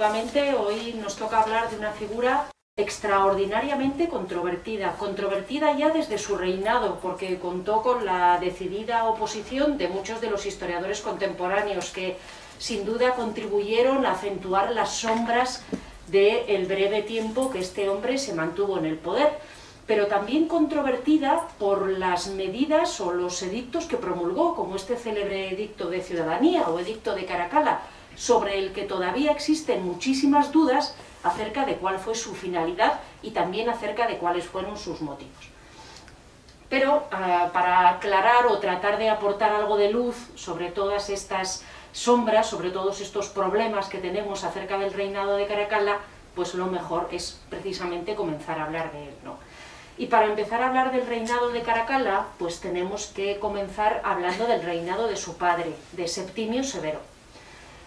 efectivamente hoy nos toca hablar de una figura extraordinariamente controvertida, controvertida ya desde su reinado, porque contó con la decidida oposición de muchos de los historiadores contemporáneos que sin duda contribuyeron a acentuar las sombras del breve tiempo que este hombre se mantuvo en el poder, pero también controvertida por las medidas o los edictos que promulgó, como este célebre edicto de ciudadanía o edicto de Caracalla, sobre el que todavía existen muchísimas dudas acerca de cuál fue su finalidad y también acerca de cuáles fueron sus motivos. Pero ah, para aclarar o tratar de aportar algo de luz sobre todas estas sombras, sobre todos estos problemas que tenemos acerca del reinado de Caracalla, pues lo mejor es precisamente comenzar a hablar de él. ¿no? Y para empezar a hablar del reinado de Caracalla, pues tenemos que comenzar hablando del reinado de su padre, de Septimio Severo.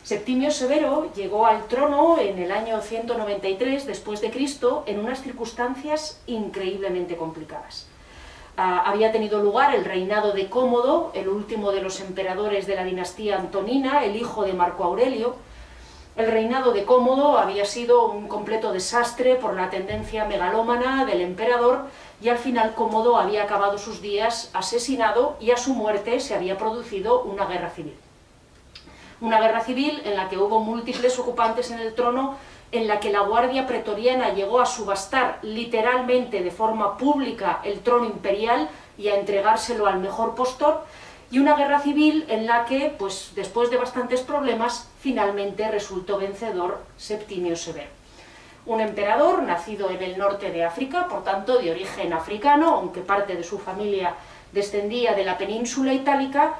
Septimio Severo llegó al trono en el año 193 después de Cristo en unas circunstancias increíblemente complicadas. Ah, había tenido lugar el reinado de Cómodo, el último de los emperadores de la dinastía Antonina, el hijo de Marco Aurelio. El reinado de Cómodo había sido un completo desastre por la tendencia megalómana del emperador y al final Cómodo había acabado sus días asesinado y a su muerte se había producido una guerra civil una guerra civil en la que hubo múltiples ocupantes en el trono, en la que la Guardia Pretoriana llegó a subastar literalmente de forma pública el trono imperial y a entregárselo al mejor postor, y una guerra civil en la que, pues, después de bastantes problemas, finalmente resultó vencedor Septimio Severo. Un emperador nacido en el norte de África, por tanto de origen africano, aunque parte de su familia descendía de la península itálica,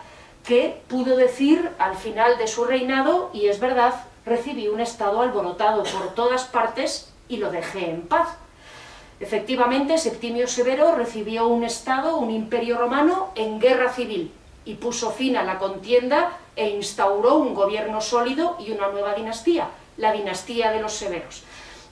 que pudo decir al final de su reinado, y es verdad, recibí un estado alborotado por todas partes y lo dejé en paz. Efectivamente, Septimio Severo recibió un estado, un imperio romano, en guerra civil, y puso fin a la contienda e instauró un gobierno sólido y una nueva dinastía, la dinastía de los Severos.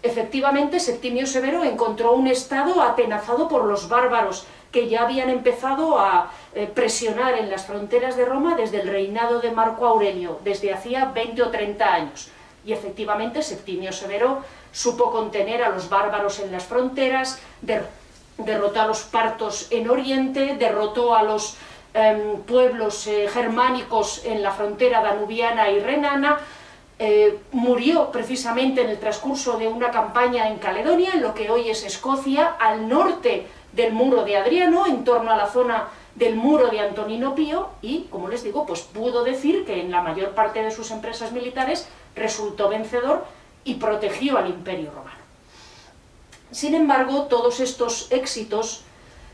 Efectivamente, Septimio Severo encontró un estado atenazado por los bárbaros, que ya habían empezado a eh, presionar en las fronteras de Roma desde el reinado de Marco Aurelio, desde hacía 20 o 30 años. Y efectivamente Septimio Severo supo contener a los bárbaros en las fronteras, derrotó a los partos en Oriente, derrotó a los em, pueblos eh, germánicos en la frontera danubiana y renana, eh, murió precisamente en el transcurso de una campaña en Caledonia, en lo que hoy es Escocia, al norte del muro de Adriano, en torno a la zona del muro de Antonino Pío, y, como les digo, pues pudo decir que en la mayor parte de sus empresas militares resultó vencedor y protegió al imperio romano. Sin embargo, todos estos éxitos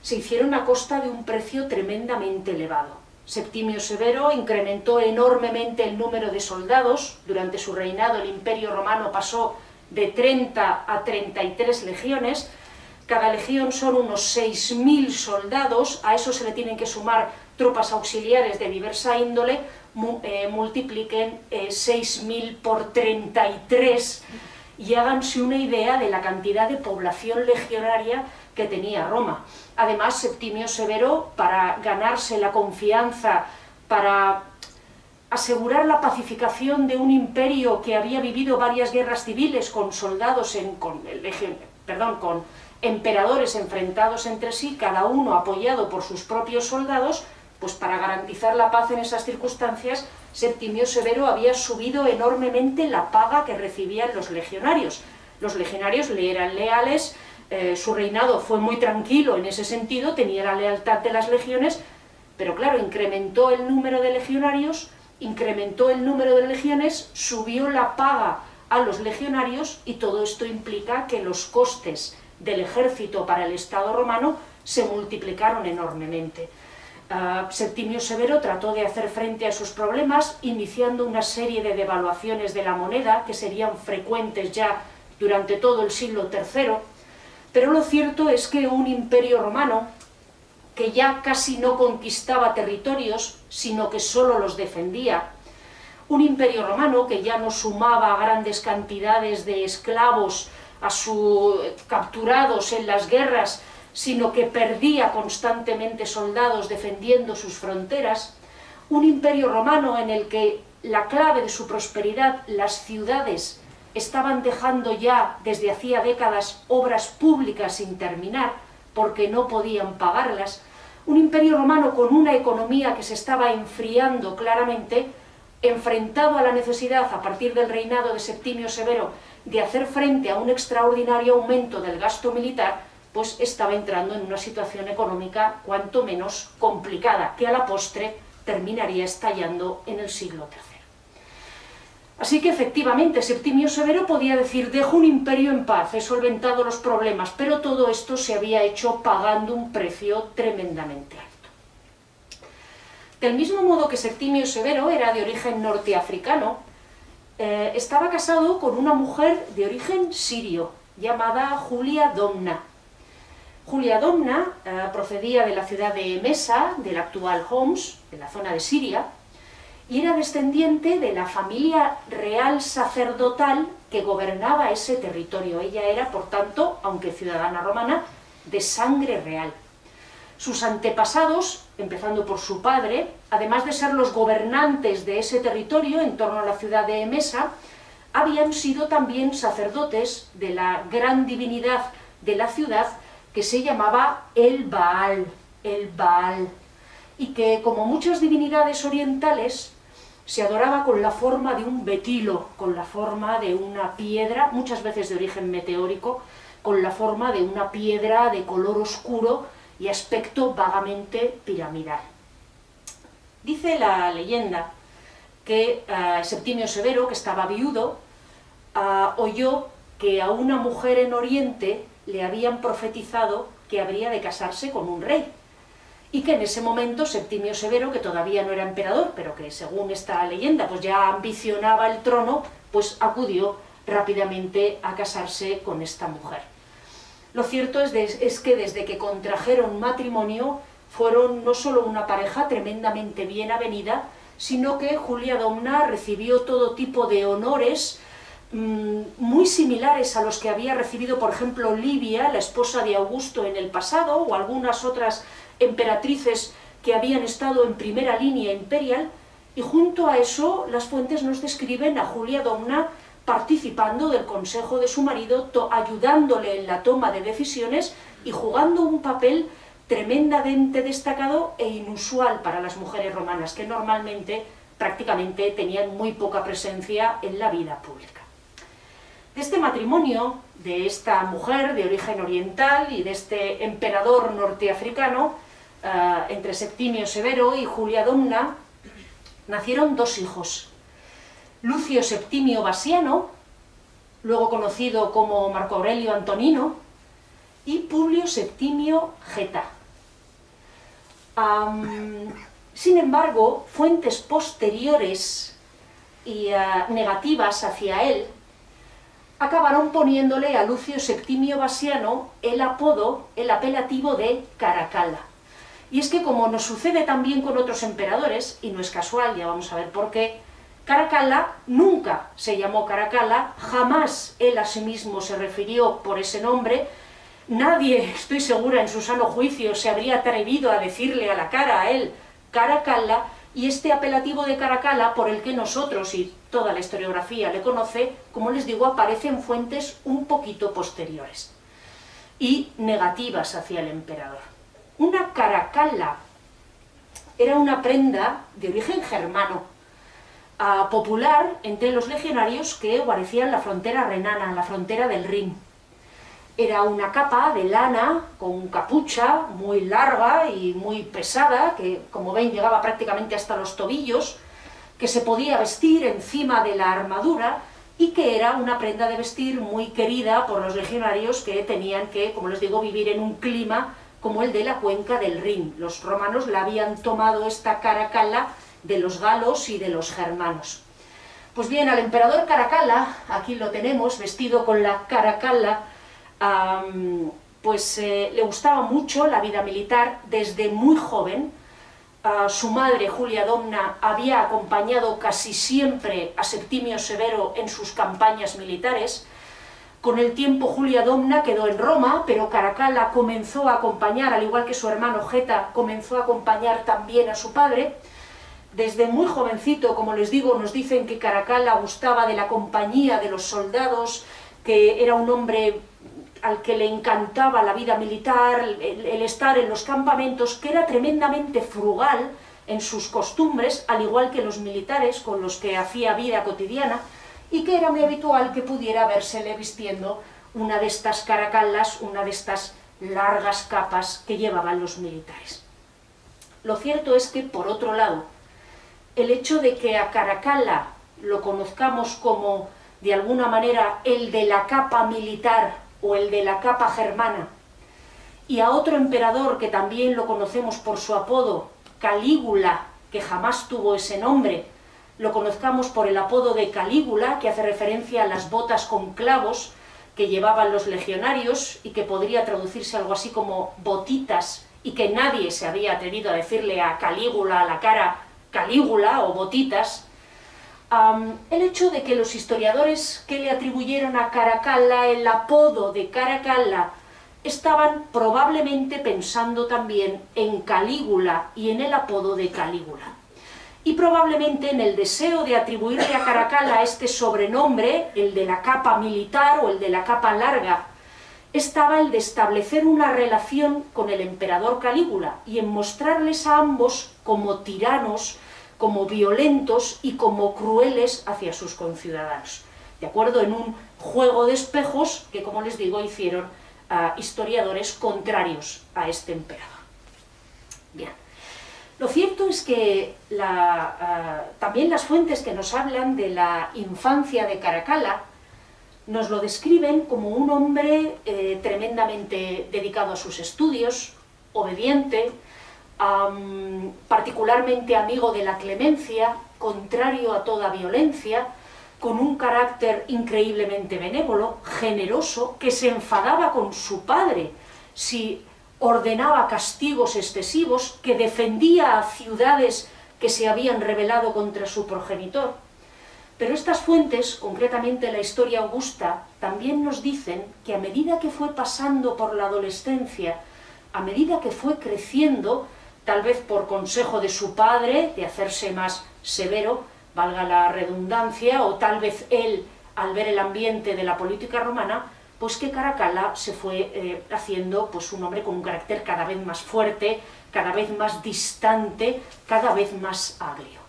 se hicieron a costa de un precio tremendamente elevado. Septimio Severo incrementó enormemente el número de soldados, durante su reinado el imperio romano pasó de 30 a 33 legiones, cada legión son unos 6.000 soldados, a eso se le tienen que sumar tropas auxiliares de diversa índole, eh, multipliquen 6.000 eh, por 33 y háganse una idea de la cantidad de población legionaria que tenía Roma. Además, Septimio Severo, para ganarse la confianza, para asegurar la pacificación de un imperio que había vivido varias guerras civiles con soldados en, con, perdón, con emperadores enfrentados entre sí, cada uno apoyado por sus propios soldados, pues para garantizar la paz en esas circunstancias, Septimio Severo había subido enormemente la paga que recibían los legionarios. Los legionarios le eran leales, eh, su reinado fue muy tranquilo en ese sentido, tenía la lealtad de las legiones, pero claro, incrementó el número de legionarios, incrementó el número de legiones, subió la paga a los legionarios y todo esto implica que los costes del ejército para el Estado romano se multiplicaron enormemente. Ah, Septimio Severo trató de hacer frente a esos problemas iniciando una serie de devaluaciones de la moneda que serían frecuentes ya durante todo el siglo III, pero lo cierto es que un imperio romano que ya casi no conquistaba territorios, sino que solo los defendía, un imperio romano que ya no sumaba grandes cantidades de esclavos a su capturados en las guerras, sino que perdía constantemente soldados defendiendo sus fronteras, un imperio romano en el que la clave de su prosperidad, las ciudades, estaban dejando ya desde hacía décadas obras públicas sin terminar porque no podían pagarlas, un imperio romano con una economía que se estaba enfriando claramente, enfrentado a la necesidad a partir del reinado de Septimio Severo de hacer frente a un extraordinario aumento del gasto militar, pues estaba entrando en una situación económica cuanto menos complicada, que a la postre terminaría estallando en el siglo III. Así que efectivamente Septimio Severo podía decir, dejo un imperio en paz, he solventado los problemas, pero todo esto se había hecho pagando un precio tremendamente alto. Del mismo modo que Septimio Severo era de origen norteafricano, eh, estaba casado con una mujer de origen sirio, llamada Julia Domna. Julia Domna eh, procedía de la ciudad de Mesa, del actual Homs, de la zona de Siria, y era descendiente de la familia real sacerdotal que gobernaba ese territorio. Ella era, por tanto, aunque ciudadana romana, de sangre real. Sus antepasados, empezando por su padre, además de ser los gobernantes de ese territorio en torno a la ciudad de Emesa, habían sido también sacerdotes de la gran divinidad de la ciudad que se llamaba el Baal, el Baal, y que como muchas divinidades orientales se adoraba con la forma de un betilo, con la forma de una piedra, muchas veces de origen meteórico, con la forma de una piedra de color oscuro y aspecto vagamente piramidal. Dice la leyenda que uh, Septimio Severo, que estaba viudo, uh, oyó que a una mujer en Oriente le habían profetizado que habría de casarse con un rey y que en ese momento Septimio Severo, que todavía no era emperador, pero que según esta leyenda pues ya ambicionaba el trono, pues acudió rápidamente a casarse con esta mujer. Lo cierto es, que desde que contrajeron matrimonio fueron no solo una pareja tremendamente bien avenida, sino que Julia Domna recibió todo tipo de honores mmm, muy similares a los que había recibido, por ejemplo, Livia, la esposa de Augusto en el pasado, o algunas otras emperatrices que habían estado en primera línea imperial, y junto a eso las fuentes nos describen a Julia Domna participando del consejo de su marido, ayudándole en la toma de decisiones y jugando un papel tremendamente destacado e inusual para las mujeres romanas, que normalmente prácticamente tenían muy poca presencia en la vida pública. De este matrimonio, de esta mujer de origen oriental y de este emperador norteafricano, uh, entre Septimio Severo y Julia Domna, nacieron dos hijos. Lucio Septimio Basiano, luego conocido como Marco Aurelio Antonino, y Publio Septimio Geta. Sin embargo, fuentes posteriores y uh, negativas hacia él acabaron poniéndole a Lucio Septimio Basiano el apodo, el apelativo de Caracalla. Y es que como nos sucede también con otros emperadores, y no es casual, ya vamos a ver por qué, Caracalla nunca se llamó Caracalla, jamás él a sí mismo se refirió por ese nombre, nadie, estoy segura, en su sano juicio se habría atrevido a decirle a la cara a él Caracalla, y este apelativo de Caracalla, por el que nosotros y toda la historiografía le conoce, como les digo, aparece en fuentes un poquito posteriores y negativas hacia el emperador. Una caracalla era una prenda de origen germano, popular entre los legionarios que guarecían la frontera renana, la frontera del Rin. Era una capa de lana con capucha muy larga y muy pesada, que como ven llegaba prácticamente hasta los tobillos, que se podía vestir encima de la armadura y que era una prenda de vestir muy querida por los legionarios que tenían que, como les digo, vivir en un clima como el de la cuenca del Rin. Los romanos la habían tomado esta Caracalla de los galos y de los germanos. Pues bien, al emperador Caracalla, aquí lo tenemos, vestido con la Caracalla, pues eh, le gustaba mucho la vida militar desde muy joven. Uh, su madre, Julia Domna, había acompañado casi siempre a Septimio Severo en sus campañas militares, con el tiempo Julia Domna quedó en Roma, pero Caracalla comenzó a acompañar, al igual que su hermano Geta, comenzó a acompañar también a su padre. Desde muy jovencito, como les digo, nos dicen que Caracalla gustaba de la compañía de los soldados, que era un hombre al que le encantaba la vida militar, el, estar en los campamentos, que era tremendamente frugal en sus costumbres, al igual que los militares con los que hacía vida cotidiana, y que era muy habitual que pudiera versele vistiendo una de estas caracallas, una de estas largas capas que llevaban los militares. Lo cierto es que, por otro lado, el hecho de que a Caracalla lo conozcamos como, de alguna manera, el de la capa militar o el de la capa germana, y a otro emperador que también lo conocemos por su apodo, Calígula, que jamás tuvo ese nombre, lo conozcamos por el apodo de Calígula, que hace referencia a las botas con clavos que llevaban los legionarios y que podría traducirse algo así como botitas y que nadie se había atrevido a decirle a Calígula a la cara Calígula o botitas, el hecho de que los historiadores que le atribuyeron a Caracalla el apodo de Caracalla estaban probablemente pensando también en Calígula y en el apodo de Calígula. Y probablemente en el deseo de atribuirle a Caracalla este sobrenombre, el de la capa militar o el de la capa larga, estaba el de establecer una relación con el emperador Calígula y en mostrarles a ambos como tiranos, como violentos y como crueles hacia sus conciudadanos. De acuerdo, en un juego de espejos que, como les digo, hicieron historiadores contrarios a este emperador. Bien. Lo cierto es que ah, también las fuentes que nos hablan de la infancia de Caracalla nos lo describen como un hombre eh, tremendamente dedicado a sus estudios, obediente, particularmente amigo de la clemencia, contrario a toda violencia, con un carácter increíblemente benévolo, generoso, que se enfadaba con su padre si ordenaba castigos excesivos, que defendía a ciudades que se habían rebelado contra su progenitor. Pero estas fuentes, concretamente la historia augusta, también nos dicen que a medida que fue pasando por la adolescencia, a medida que fue creciendo, tal vez por consejo de su padre, de hacerse más severo, valga la redundancia, o tal vez él, al ver el ambiente de la política romana, pues que Caracalla se fue eh, haciendo pues, un hombre con un carácter cada vez más fuerte, cada vez más distante, cada vez más agrio.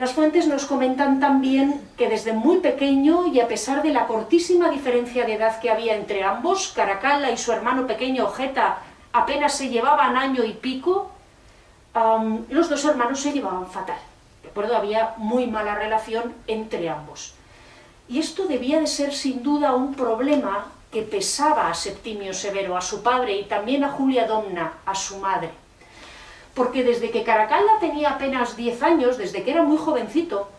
Las fuentes nos comentan también que desde muy pequeño y a pesar de la cortísima diferencia de edad que había entre ambos, Caracalla y su hermano pequeño Ojeta apenas se llevaban año y pico, los dos hermanos se llevaban fatal. De había muy mala relación entre ambos. Y esto debía de ser sin duda un problema que pesaba a Septimio Severo, a su padre, y también a Julia Domna, a su madre. Porque desde que Caracalla tenía apenas 10 años, desde que era muy jovencito,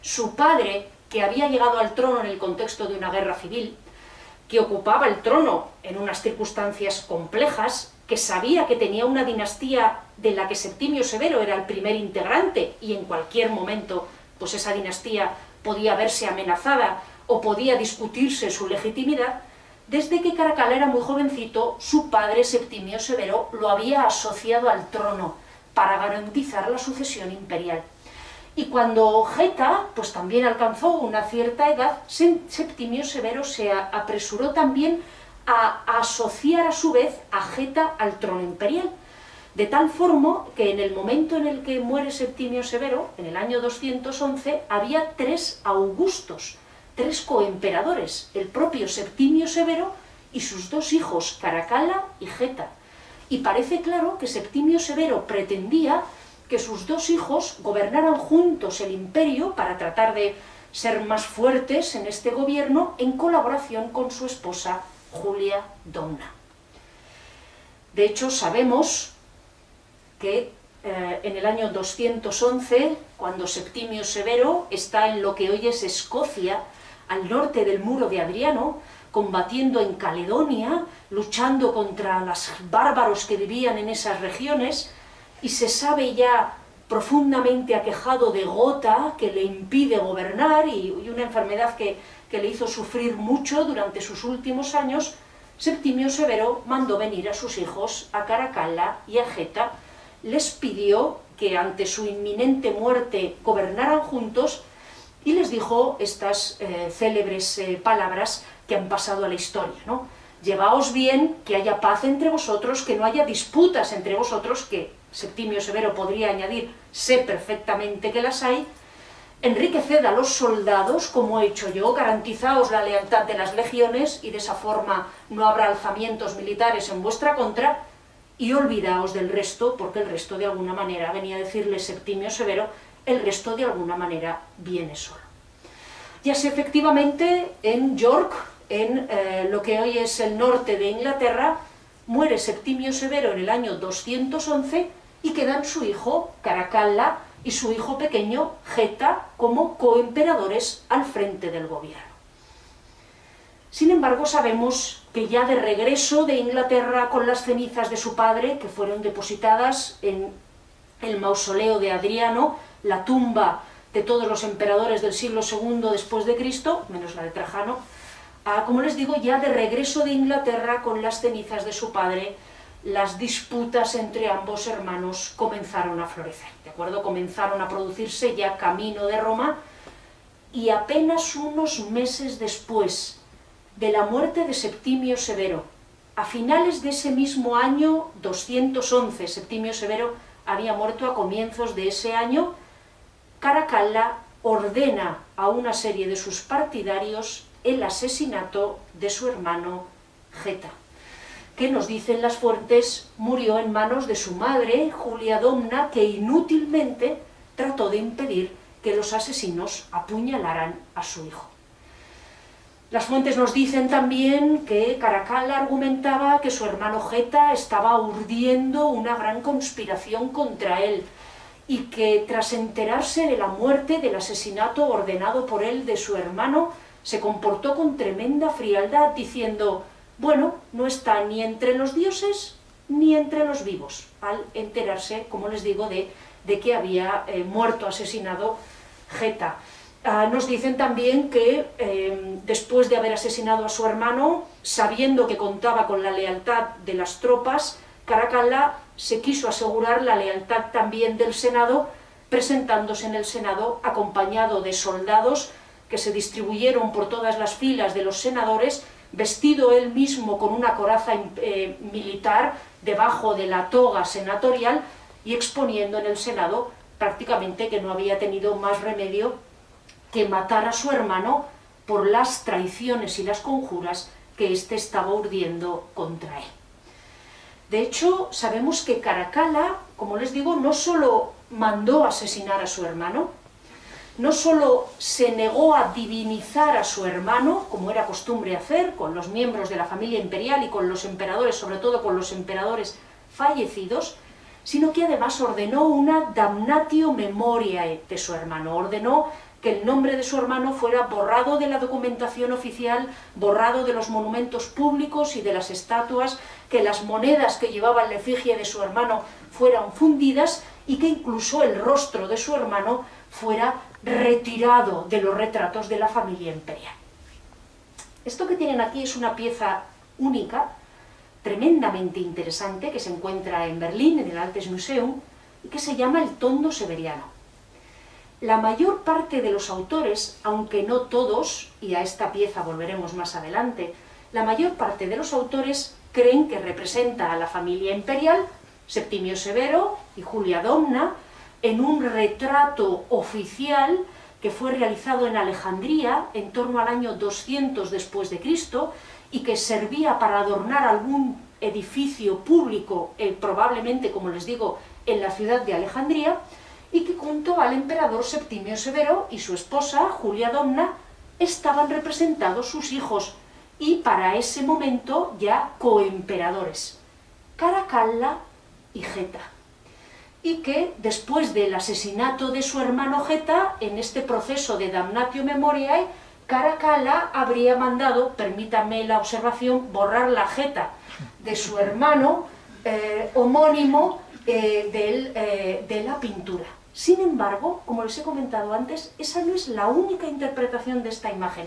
su padre, que había llegado al trono en el contexto de una guerra civil, que ocupaba el trono en unas circunstancias complejas, que sabía que tenía una dinastía de la que Septimio Severo era el primer integrante y en cualquier momento pues esa dinastía podía verse amenazada o podía discutirse su legitimidad, desde que Caracal era muy jovencito, su padre Septimio Severo lo había asociado al trono para garantizar la sucesión imperial. Y cuando Geta pues también alcanzó una cierta edad, Septimio Severo se apresuró también a asociar a su vez a Geta al trono imperial de tal forma que en el momento en el que muere Septimio Severo, en el año 211, había tres augustos, tres coemperadores, el propio Septimio Severo y sus dos hijos, Caracalla y Geta. Y parece claro que Septimio Severo pretendía que sus dos hijos gobernaran juntos el imperio para tratar de ser más fuertes en este gobierno en colaboración con su esposa Julia Domna. De hecho, sabemos que eh, en el año 211, cuando Septimio Severo está en lo que hoy es Escocia, al norte del muro de Adriano, combatiendo en Caledonia, luchando contra los bárbaros que vivían en esas regiones, y se sabe ya profundamente aquejado de gota que le impide gobernar y, una enfermedad que, que le hizo sufrir mucho durante sus últimos años, Septimio Severo mandó venir a sus hijos a Caracalla y a Geta les pidió que ante su inminente muerte gobernaran juntos y les dijo estas eh, célebres eh, palabras que han pasado a la historia, ¿no? Llevaos bien, que haya paz entre vosotros, que no haya disputas entre vosotros, que Septimio Severo podría añadir, sé perfectamente que las hay, enriqueced a los soldados, como he hecho yo, garantizaos la lealtad de las legiones, y de esa forma no habrá alzamientos militares en vuestra contra, y olvidaos del resto, porque el resto de alguna manera, venía a decirle Septimio Severo, el resto de alguna manera viene solo. Y así efectivamente en York, en eh, lo que hoy es el norte de Inglaterra, muere Septimio Severo en el año 211 y quedan su hijo Caracalla y su hijo pequeño Geta como coemperadores al frente del gobierno. Sin embargo, sabemos que ya de regreso de Inglaterra con las cenizas de su padre, que fueron depositadas en el mausoleo de Adriano, la tumba de todos los emperadores del siglo II después de Cristo, menos la de Trajano, como les digo, ya de regreso de Inglaterra con las cenizas de su padre, las disputas entre ambos hermanos comenzaron a florecer, ¿de acuerdo? Comenzaron a producirse ya camino de Roma y apenas unos meses después de la muerte de Septimio Severo. A finales de ese mismo año 211, Septimio Severo había muerto a comienzos de ese año, Caracalla ordena a una serie de sus partidarios el asesinato de su hermano Geta, que nos dicen las fuentes murió en manos de su madre, Julia Domna, que inútilmente trató de impedir que los asesinos apuñalaran a su hijo. Las fuentes nos dicen también que Caracalla argumentaba que su hermano Geta estaba urdiendo una gran conspiración contra él y que tras enterarse de la muerte, del asesinato ordenado por él de su hermano, se comportó con tremenda frialdad diciendo, bueno, no está ni entre los dioses ni entre los vivos, al enterarse, como les digo, de, que había eh, muerto, asesinado Geta. Ah, nos dicen también que em, después de haber asesinado a su hermano, sabiendo que contaba con la lealtad de las tropas, Caracalla se quiso asegurar la lealtad también del Senado, presentándose en el Senado acompañado de soldados que se distribuyeron por todas las filas de los senadores, vestido él mismo con una coraza eh, militar debajo de la toga senatorial y exponiendo en el Senado prácticamente que no había tenido más remedio que matar a su hermano por las traiciones y las conjuras que éste estaba urdiendo contra él. De hecho, sabemos que Caracalla, como les digo, no solo mandó asesinar a su hermano, no solo se negó a divinizar a su hermano, como era costumbre hacer con los miembros de la familia imperial y con los emperadores, sobre todo con los emperadores fallecidos, sino que además ordenó una damnatio memoriae de su hermano, ordenó que el nombre de su hermano fuera borrado de la documentación oficial, borrado de los monumentos públicos y de las estatuas, que las monedas que llevaban la efigie de su hermano fueran fundidas y que incluso el rostro de su hermano fuera retirado de los retratos de la familia imperial. Esto que tienen aquí es una pieza única, tremendamente interesante, que se encuentra en Berlín, en el Altes Museum, y que se llama el tondo severiano. La mayor parte de los autores, aunque no todos, y a esta pieza volveremos más adelante, la mayor parte de los autores creen que representa a la familia imperial, Septimio Severo y Julia Domna, en un retrato oficial que fue realizado en Alejandría en torno al año 200 después de Cristo y que servía para adornar algún edificio público, eh, probablemente, como les digo, en la ciudad de Alejandría, y que junto al emperador Septimio Severo y su esposa, Julia Domna, estaban representados sus hijos, y para ese momento ya coemperadores, Caracalla y Geta. Y que después del asesinato de su hermano Geta, en este proceso de damnatio memoriae, Caracalla habría mandado, permítanme la observación, borrar la Geta de su hermano eh, homónimo eh, eh, de la pintura. Sin embargo, como les he comentado antes, esa no es la única interpretación de esta imagen.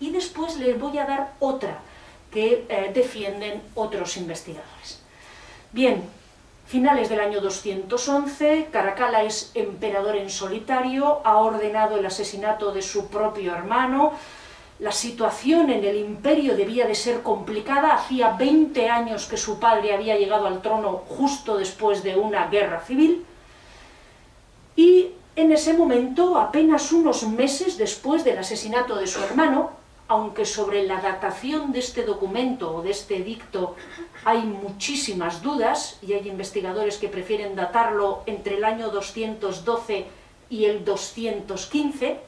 Y después les voy a dar otra que defienden otros investigadores. Bien, Finales del año 211, Caracalla es emperador en solitario, ha ordenado el asesinato de su propio hermano, la situación en el imperio debía de ser complicada, hacía 20 años que su padre había llegado al trono justo después de una guerra civil, y en ese momento, apenas unos meses después del asesinato de su hermano, aunque sobre la datación de este documento o de este edicto hay muchísimas dudas, y hay investigadores que prefieren datarlo entre el año 212 y el 215,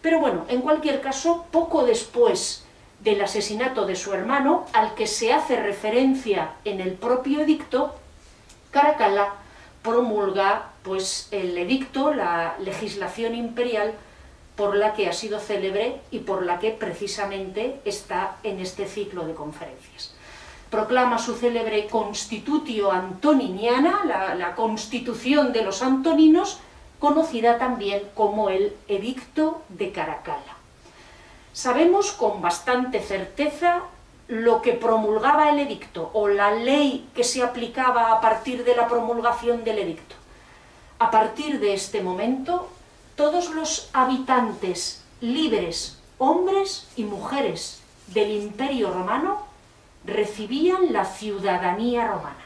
pero bueno, en cualquier caso, poco después del asesinato de su hermano, al que se hace referencia en el propio edicto, Caracalla promulga pues, el edicto, la legislación imperial, por la que ha sido célebre y por la que precisamente está en este ciclo de conferencias. Proclama su célebre Constitutio Antoniniana, la, constitución de los antoninos, conocida también como el Edicto de Caracalla. Sabemos con bastante certeza lo que promulgaba el edicto o la ley que se aplicaba a partir de la promulgación del edicto. A partir de este momento, todos los habitantes libres, hombres y mujeres del Imperio Romano, recibían la ciudadanía romana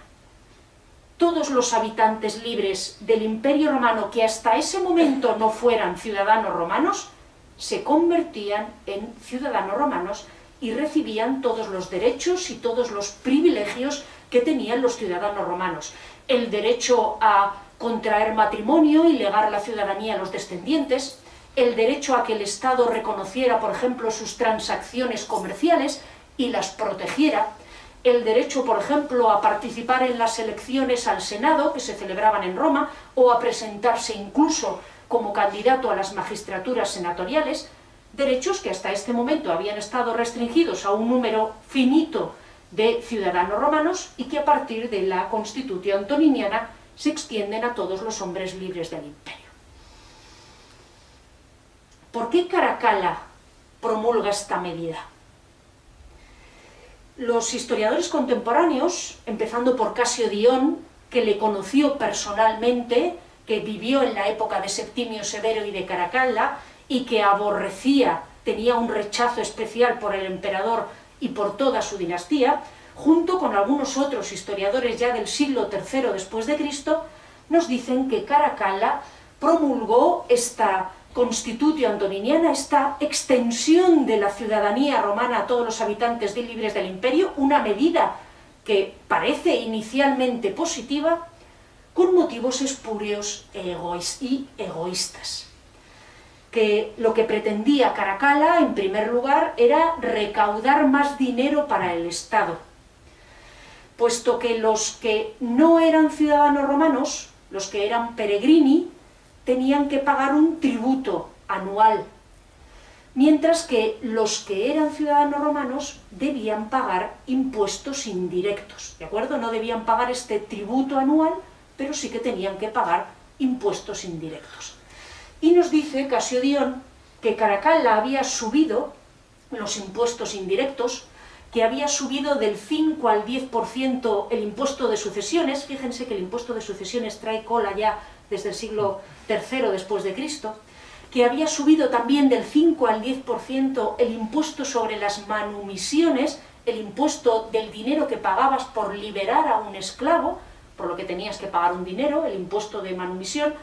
todos los habitantes libres del Imperio Romano que hasta ese momento no fueran ciudadanos romanos, se convertían en ciudadanos romanos y recibían todos los derechos y todos los privilegios que tenían los ciudadanos romanos. El derecho a contraer matrimonio y legar la ciudadanía a los descendientes, el derecho a que el Estado reconociera, por ejemplo, sus transacciones comerciales y las protegiera, el derecho, por ejemplo, a participar en las elecciones al Senado, que se celebraban en Roma, o a presentarse incluso como candidato a las magistraturas senatoriales, derechos que hasta este momento habían estado restringidos a un número finito de ciudadanos romanos y que a partir de la Constitución antoniniana se extienden a todos los hombres libres del imperio. ¿Por qué Caracalla promulga esta medida? Los historiadores contemporáneos, empezando por Casio Dion, que le conoció personalmente, que vivió en la época de Septimio Severo y de Caracalla, y que aborrecía, tenía un rechazo especial por el emperador y por toda su dinastía, junto con algunos otros historiadores ya del siglo III después de Cristo, nos dicen que Caracalla promulgó esta Constitutio Antoniniana, esta extensión de la ciudadanía romana a todos los habitantes libres del imperio, una medida que parece inicialmente positiva, con motivos espurios y egoístas. Que lo que pretendía Caracalla, en primer lugar, era recaudar más dinero para el Estado, puesto que los que no eran ciudadanos romanos, los que eran peregrini, tenían que pagar un tributo anual, mientras que los que eran ciudadanos romanos debían pagar impuestos indirectos, ¿de acuerdo? No debían pagar este tributo anual, pero sí que tenían que pagar impuestos indirectos. Y nos dice Casiodión que Caracalla había subido los impuestos indirectos, que había subido del 5 al 10% el impuesto de sucesiones, fíjense que el impuesto de sucesiones trae cola ya desde el siglo III después de Cristo, que había subido también del 5 al 10% el impuesto sobre las manumisiones, el impuesto del dinero que pagabas por liberar a un esclavo, por lo que tenías que pagar un dinero, el impuesto de manumisión,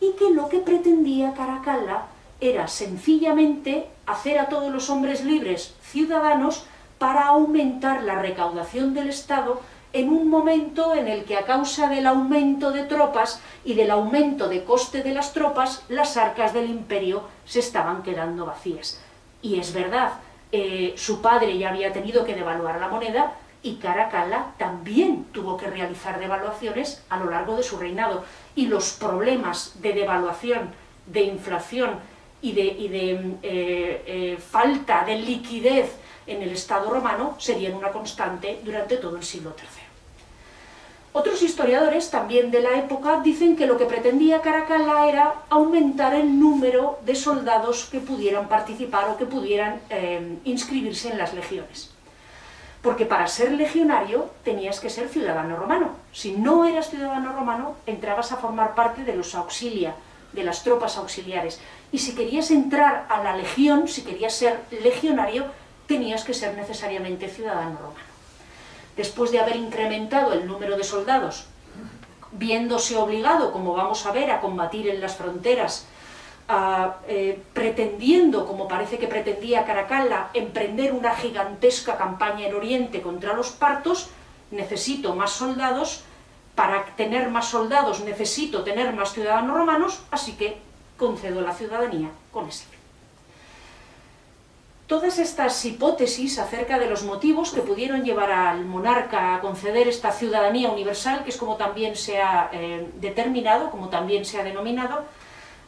y que lo que pretendía Caracalla era sencillamente hacer a todos los hombres libres ciudadanos para aumentar la recaudación del Estado en un momento en el que a causa del aumento de tropas y del aumento de coste de las tropas, las arcas del imperio se estaban quedando vacías. Y es verdad, eh, su padre ya había tenido que devaluar la moneda y Caracalla también tuvo que realizar devaluaciones a lo largo de su reinado. Y los problemas de devaluación, de inflación y de, eh, eh, falta de liquidez en el Estado romano serían una constante durante todo el siglo III. Otros historiadores, también de la época, dicen que lo que pretendía Caracalla era aumentar el número de soldados que pudieran participar o que pudieran eh, inscribirse en las legiones. Porque para ser legionario tenías que ser ciudadano romano. Si no eras ciudadano romano, entrabas a formar parte de los auxilia, de las tropas auxiliares. Y si querías entrar a la legión, si querías ser legionario, tenías que ser necesariamente ciudadano romano. Después de haber incrementado el número de soldados, viéndose obligado, como vamos a ver, a combatir en las fronteras eh, pretendiendo, como parece que pretendía Caracalla, emprender una gigantesca campaña en Oriente contra los partos, necesito más soldados, para tener más soldados necesito tener más ciudadanos romanos, así que concedo la ciudadanía con ese Todas estas hipótesis acerca de los motivos que pudieron llevar al monarca a conceder esta ciudadanía universal, que es como también se ha eh, determinado, como también se ha denominado,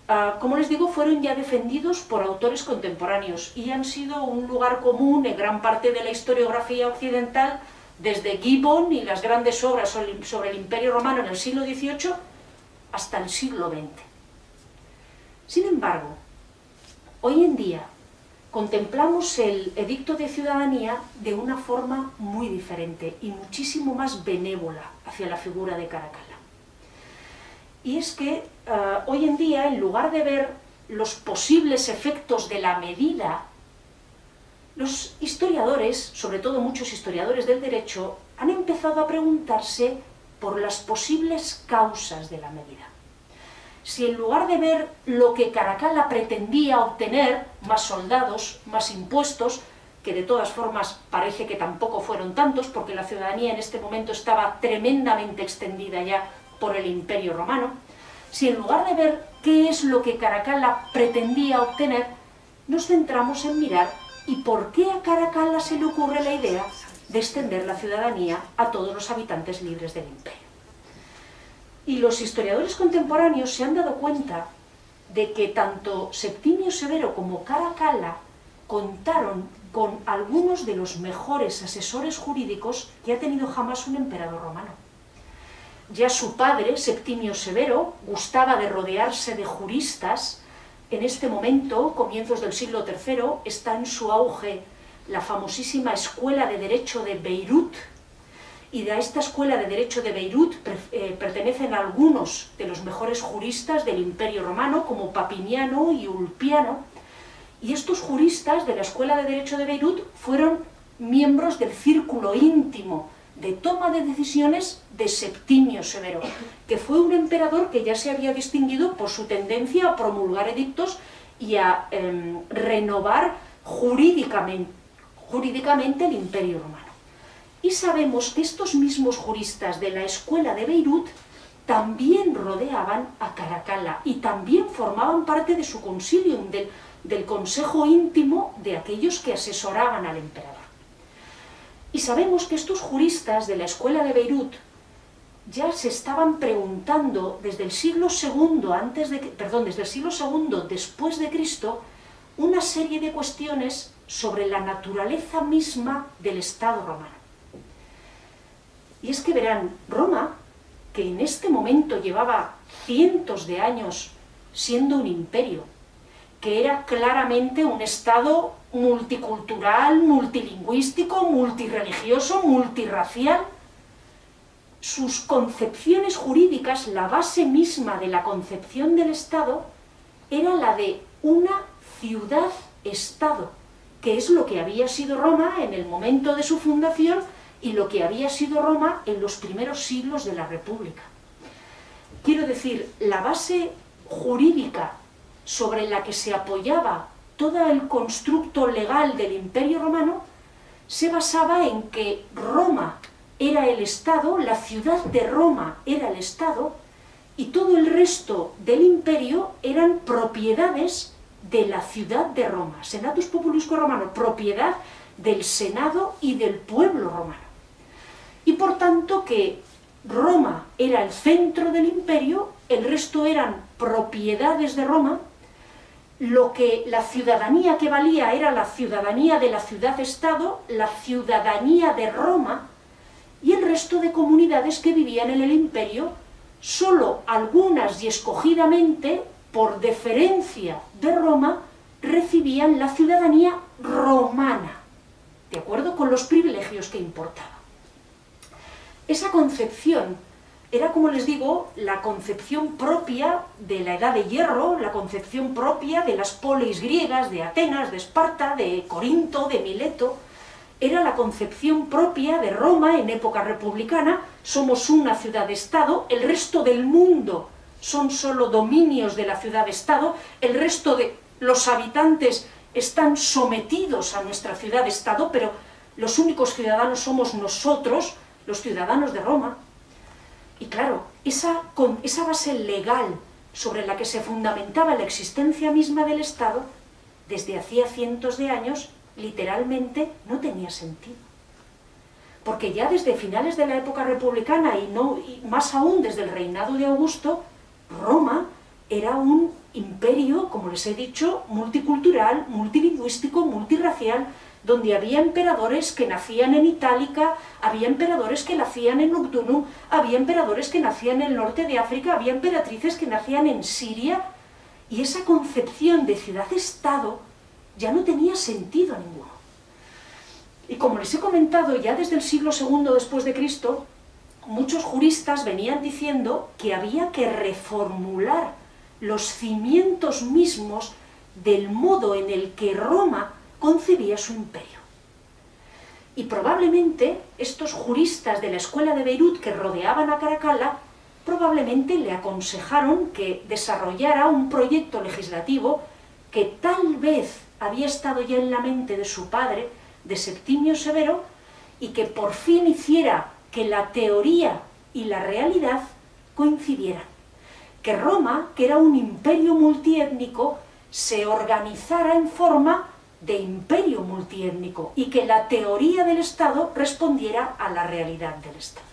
Ah, como les digo, fueron ya defendidos por autores contemporáneos y han sido un lugar común en gran parte de la historiografía occidental, desde Gibbon y las grandes obras sobre el Imperio Romano en el siglo XVIII hasta el siglo XX. Sin embargo, hoy en día contemplamos el edicto de ciudadanía de una forma muy diferente y muchísimo más benévola hacia la figura de Caracalla. Y es que eh, hoy en día, en lugar de ver los posibles efectos de la medida, los historiadores, sobre todo muchos historiadores del derecho, han empezado a preguntarse por las posibles causas de la medida. Si en lugar de ver lo que Caracalla pretendía obtener, más soldados, más impuestos, que de todas formas parece que tampoco fueron tantos, porque la ciudadanía en este momento estaba tremendamente extendida ya por el Imperio Romano, si en lugar de ver qué es lo que Caracalla pretendía obtener, nos centramos en mirar y por qué a Caracalla se le ocurre la idea de extender la ciudadanía a todos los habitantes libres del imperio. Y los historiadores contemporáneos se han dado cuenta de que tanto Septimio Severo como Caracalla contaron con algunos de los mejores asesores jurídicos que ha tenido jamás un emperador romano. Ya su padre, Septimio Severo, gustaba de rodearse de juristas. En este momento, comienzos del siglo III, está en su auge la famosísima Escuela de Derecho de Beirut, y de esta Escuela de Derecho de Beirut eh, pertenecen algunos de los mejores juristas del Imperio Romano, como Papiniano y Ulpiano, y estos juristas de la Escuela de Derecho de Beirut fueron miembros del círculo íntimo de toma de decisiones de Septimio Severo, que fue un emperador que ya se había distinguido por su tendencia a promulgar edictos y a em, renovar jurídicamente el imperio romano. Y sabemos que estos mismos juristas de la escuela de Beirut también rodeaban a Caracalla y también formaban parte de su concilium, del consejo íntimo de aquellos que asesoraban al emperador. Y sabemos que estos juristas de la escuela de Beirut ya se estaban preguntando desde el siglo II antes de, perdón, desde el siglo después de Cristo una serie de cuestiones sobre la naturaleza misma del Estado romano. Y es que verán, Roma, que en este momento llevaba cientos de años siendo un imperio, que era claramente un Estado multicultural, multilingüístico, multireligioso, multirracial. Sus concepciones jurídicas, la base misma de la concepción del Estado, era la de una ciudad-estado, que es lo que había sido Roma en el momento de su fundación y lo que había sido Roma en los primeros siglos de la República. Quiero decir, la base jurídica sobre la que se apoyaba todo el constructo legal del Imperio Romano se basaba en que Roma era el Estado, la ciudad de Roma era el Estado, y todo el resto del imperio eran propiedades de la ciudad de Roma. Senatus Populusco Romano, propiedad del Senado y del pueblo romano. Y por tanto que Roma era el centro del imperio, el resto eran propiedades de Roma, lo que la ciudadanía que valía era la ciudadanía de la ciudad-estado, la ciudadanía de Roma y el resto de comunidades que vivían en el imperio, solo algunas y escogidamente, por deferencia de Roma, recibían la ciudadanía romana. de acuerdo con los privilegios que importaba. Esa concepción era, como les digo, la concepción propia de la Edad de Hierro, la concepción propia de las polis griegas, de Atenas, de Esparta, de Corinto, de Mileto, era la concepción propia de Roma en época republicana, somos una ciudad-estado, el resto del mundo son solo dominios de la ciudad-estado, el resto de los habitantes están sometidos a nuestra ciudad-estado, pero los únicos ciudadanos somos nosotros, los ciudadanos de Roma. Y claro, esa, esa base legal sobre la que se fundamentaba la existencia misma del Estado, desde hacía cientos de años, literalmente no tenía sentido. Porque ya desde finales de la época republicana y, no, y más aún desde el reinado de Augusto, Roma era un imperio, como les he dicho, multicultural, multilingüístico, multirracial, donde había emperadores que nacían en Itálica, había emperadores que nacían en Noctunum, había emperadores que nacían en el norte de África, había emperatrices que nacían en Siria, y esa concepción de ciudad-estado ya no tenía sentido ninguno. Y como les he comentado, ya desde el siglo II después de Cristo, muchos juristas venían diciendo que había que reformular los cimientos mismos del modo en el que Roma concebía su imperio. Y probablemente estos juristas de la escuela de Beirut que rodeaban a Caracalla probablemente le aconsejaron que desarrollara un proyecto legislativo que tal vez había estado ya en la mente de su padre, de Septimio Severo, y que por fin hiciera que la teoría y la realidad coincidieran. Que Roma, que era un imperio multiétnico, se organizara en forma de imperio multiétnico y que la teoría del Estado respondiera a la realidad del Estado.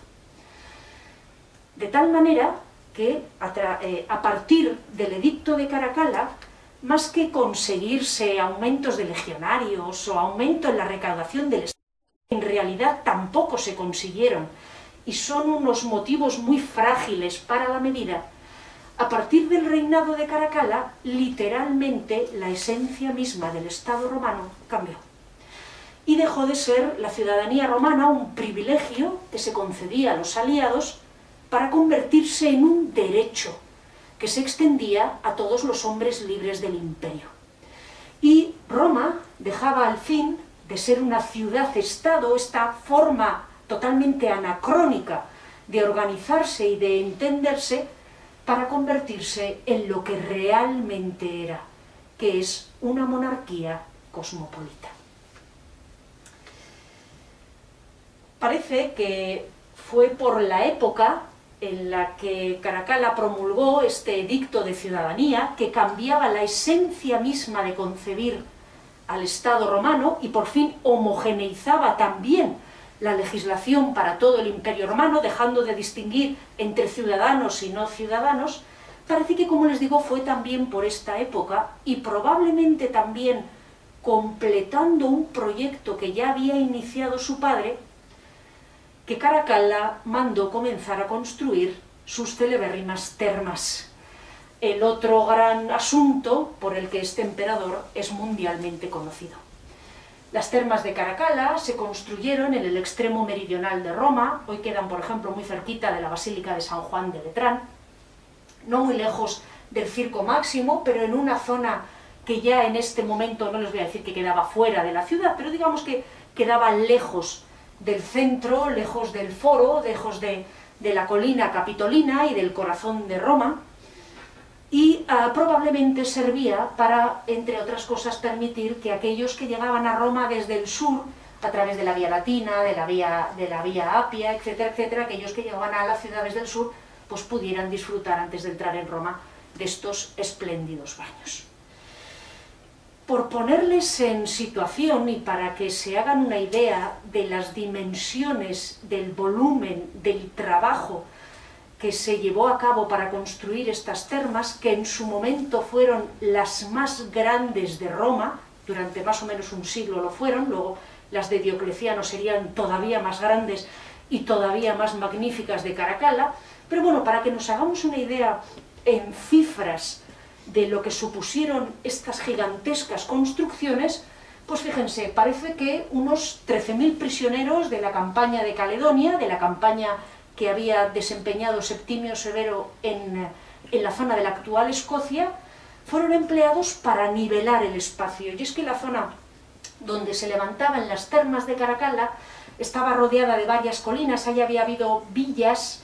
De tal manera que eh, a, partir del edicto de Caracalla, más que conseguirse aumentos de legionarios o aumento en la recaudación del Estado, en realidad tampoco se consiguieron y son unos motivos muy frágiles para la medida, a partir del reinado de Caracalla, literalmente la esencia misma del Estado romano cambió. Y dejó de ser la ciudadanía romana un privilegio que se concedía a los aliados para convertirse en un derecho que se extendía a todos los hombres libres del imperio. Y Roma dejaba al fin de ser una ciudad-estado, esta forma totalmente anacrónica de organizarse y de entenderse, para convertirse en lo que realmente era, que es una monarquía cosmopolita. Parece que fue por la época en la que Caracalla promulgó este edicto de ciudadanía que cambiaba la esencia misma de concebir al Estado romano y por fin homogeneizaba también la legislación para todo el imperio romano, dejando de distinguir entre ciudadanos y no ciudadanos, parece que, como les digo, fue también por esta época y probablemente también completando un proyecto que ya había iniciado su padre, que Caracalla mandó comenzar a construir sus celebérrimas termas, el otro gran asunto por el que este emperador es mundialmente conocido. Las termas de Caracalla se construyeron en el extremo meridional de Roma, hoy quedan, por ejemplo, muy cerquita de la Basílica de San Juan de Letrán, no muy lejos del Circo Máximo, pero en una zona que ya en este momento, no les voy a decir que quedaba fuera de la ciudad, pero digamos que quedaba lejos del centro, lejos del foro, lejos de, de la colina capitolina y del corazón de Roma, y ah, probablemente servía para, entre otras cosas, permitir que aquellos que llegaban a Roma desde el sur, a través de la vía latina, de la vía, de la vía Apia, etcétera, etcétera, aquellos que llegaban a las ciudades del sur, pues pudieran disfrutar antes de entrar en Roma de estos espléndidos baños. Por ponerles en situación y para que se hagan una idea de las dimensiones del volumen del trabajo que se llevó a cabo para construir estas termas, que en su momento fueron las más grandes de Roma, durante más o menos un siglo lo fueron, luego las de Diocleciano serían todavía más grandes y todavía más magníficas de Caracalla, pero bueno, para que nos hagamos una idea en cifras de lo que supusieron estas gigantescas construcciones, Pues fíjense, parece que unos 13.000 prisioneros de la campaña de Caledonia, de la campaña que había desempeñado Septimio Severo en, en la zona de la actual Escocia, fueron empleados para nivelar el espacio. Y es que la zona donde se levantaban las termas de Caracalla estaba rodeada de varias colinas, ahí había habido villas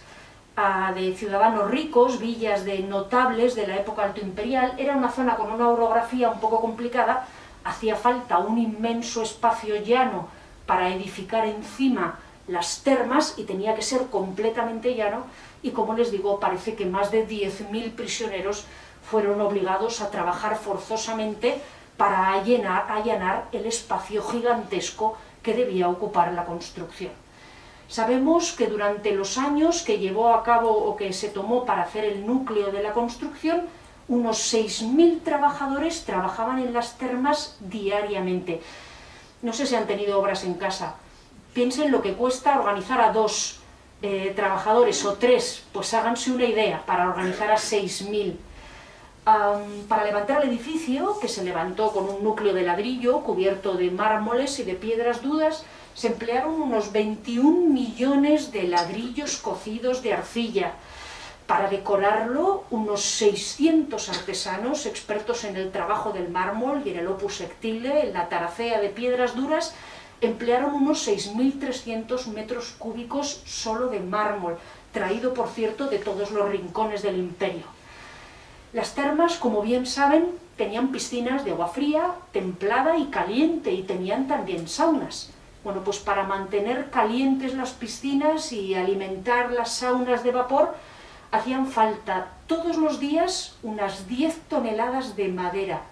ah, de ciudadanos ricos, villas de notables de la época alto imperial, era una zona con una orografía un poco complicada, hacía falta un inmenso espacio llano para edificar encima las termas y tenía que ser completamente llano y como les digo, parece que más de 10.000 prisioneros fueron obligados a trabajar forzosamente para allanar, allanar el espacio gigantesco que debía ocupar la construcción. Sabemos que durante los años que llevó a cabo o que se tomó para hacer el núcleo de la construcción, unos 6.000 trabajadores trabajaban en las termas diariamente. No sé si han tenido obras en casa. Piensen lo que cuesta organizar a dos eh, trabajadores o tres, pues háganse una idea para organizar a 6.000 para levantar el edificio, que se levantó con un núcleo de ladrillo cubierto de mármoles y de piedras dudas, se emplearon unos 21 millones de ladrillos cocidos de arcilla. Para decorarlo, unos 600 artesanos expertos en el trabajo del mármol y en el opus sectile, en la taracea de piedras duras, emplearon unos 6.300 metros cúbicos solo de mármol, traído, por cierto, de todos los rincones del imperio. Las termas, como bien saben, tenían piscinas de agua fría, templada y caliente, y tenían también saunas. Bueno, pues para mantener calientes las piscinas y alimentar las saunas de vapor, hacían falta todos los días unas 10 toneladas de madera,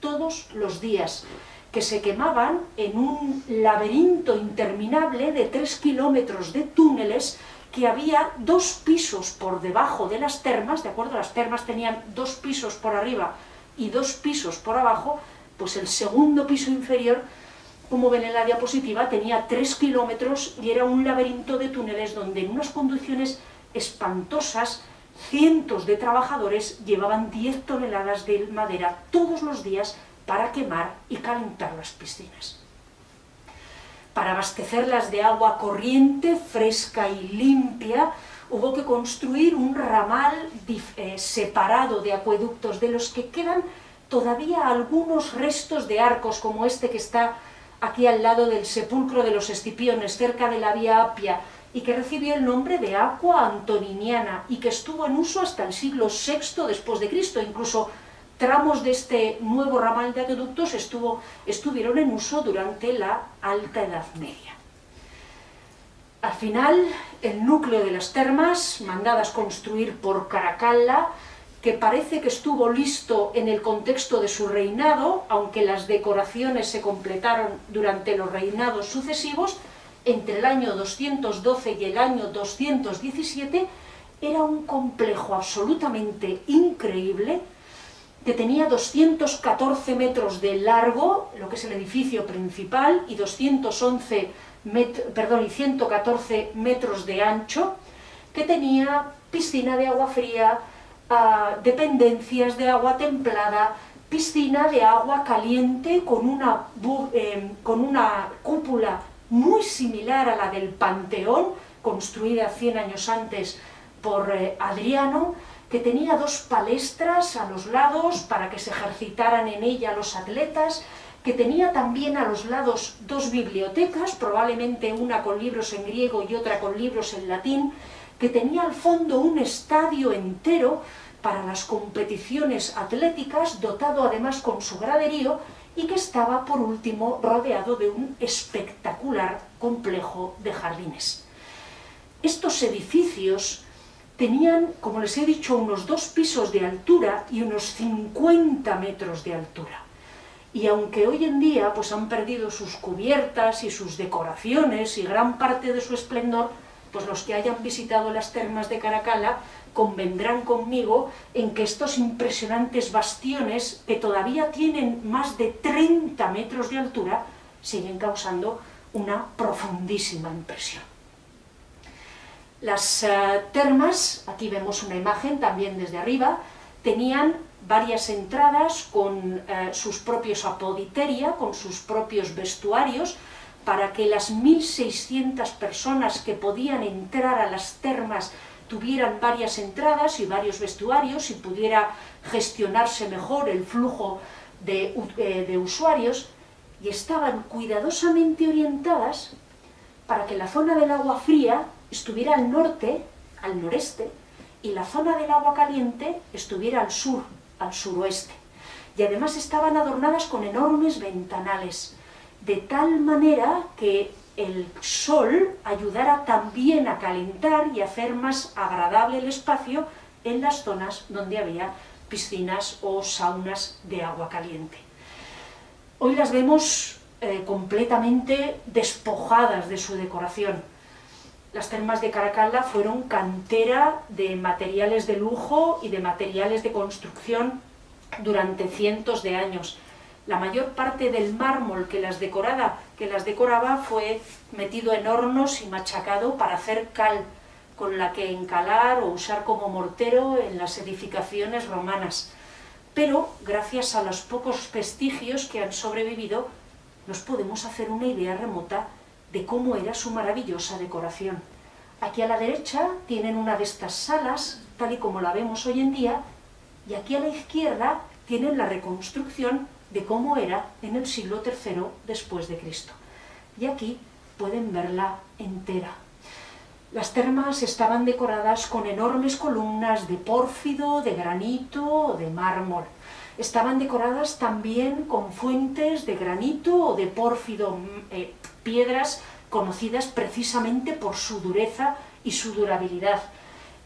todos los días, que se quemaban en un laberinto interminable de 3 kilómetros de túneles que había dos pisos por debajo de las termas, ¿de acuerdo? Las termas tenían dos pisos por arriba y dos pisos por abajo, pues el segundo piso inferior, como ven en la diapositiva, tenía tres kilómetros y era un laberinto de túneles donde en unas condiciones espantosas cientos de trabajadores llevaban 10 toneladas de madera todos los días para quemar y calentar las piscinas. Para abastecerlas de agua corriente, fresca y limpia, hubo que construir un ramal eh, separado de acueductos, de los que quedan todavía algunos restos de arcos, como este que está aquí al lado del sepulcro de los Escipiones, cerca de la vía Apia, y que recibió el nombre de Aqua Antoniniana, y que estuvo en uso hasta el siglo VI después de Cristo, incluso tramos de este nuevo ramal de acueductos estuvo, estuvieron en uso durante la Alta Edad Media. Al final, el núcleo de las termas, mandadas construir por Caracalla, que parece que estuvo listo en el contexto de su reinado, aunque las decoraciones se completaron durante los reinados sucesivos, entre el año 212 y el año 217, era un complejo absolutamente increíble, que tenía 214 metros de largo, lo que es el edificio principal, y 211 perdón, y 114 metros de ancho, que tenía piscina de agua fría, ah, dependencias de agua templada, piscina de agua caliente con una, em, con una cúpula muy similar a la del Panteón, construida 100 años antes por eh, Adriano, que tenía dos palestras a los lados para que se ejercitaran en ella los atletas, que tenía también a los lados dos bibliotecas, probablemente una con libros en griego y otra con libros en latín, que tenía al fondo un estadio entero para las competiciones atléticas, dotado además con su graderío, y que estaba por último rodeado de un espectacular complejo de jardines. Estos edificios tenían, como les he dicho, unos dos pisos de altura y unos 50 metros de altura. Y aunque hoy en día pues, han perdido sus cubiertas y sus decoraciones y gran parte de su esplendor, pues los que hayan visitado las termas de Caracalla convendrán conmigo en que estos impresionantes bastiones, que todavía tienen más de 30 metros de altura, siguen causando una profundísima impresión. Las eh, termas, aquí vemos una imagen también desde arriba, tenían varias entradas con eh, sus propios apoditeria, con sus propios vestuarios, para que las 1.600 personas que podían entrar a las termas tuvieran varias entradas y varios vestuarios y pudiera gestionarse mejor el flujo de, eh, de usuarios, y estaban cuidadosamente orientadas para que la zona del agua fría estuviera al norte, al noreste, y la zona del agua caliente estuviera al sur, al suroeste. Y además estaban adornadas con enormes ventanales, de tal manera que el sol ayudara también a calentar y hacer más agradable el espacio en las zonas donde había piscinas o saunas de agua caliente. Hoy las vemos eh, completamente despojadas de su decoración. Las termas de Caracalla fueron cantera de materiales de lujo y de materiales de construcción durante cientos de años. La mayor parte del mármol que las, decoraba, fue metido en hornos y machacado para hacer cal, con la que encalar o usar como mortero en las edificaciones romanas. Pero, gracias a los pocos vestigios que han sobrevivido, nos podemos hacer una idea remota de cómo era su maravillosa decoración. Aquí a la derecha tienen una de estas salas, tal y como la vemos hoy en día, y aquí a la izquierda tienen la reconstrucción de cómo era en el siglo III después de Cristo. Y aquí pueden verla entera. Las termas estaban decoradas con enormes columnas de pórfido, de granito o de mármol. Estaban decoradas también con fuentes de granito o de pórfido, mm, eh, piedras conocidas precisamente por su dureza y su durabilidad.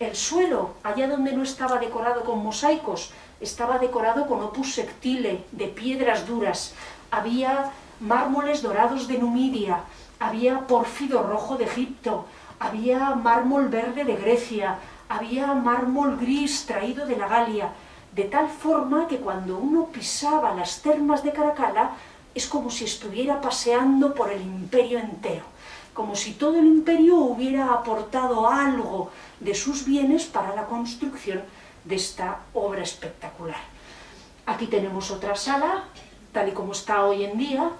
El suelo, allá donde no estaba decorado con mosaicos, estaba decorado con opus sectile, de piedras duras. Había mármoles dorados de Numidia, había pórfido rojo de Egipto, había mármol verde de Grecia, había mármol gris traído de la Galia, de tal forma que cuando uno pisaba las termas de Caracalla es como si estuviera paseando por el imperio entero, como si todo el imperio hubiera aportado algo de sus bienes para la construcción de esta obra espectacular. Aquí tenemos otra sala, tal y como está hoy en día,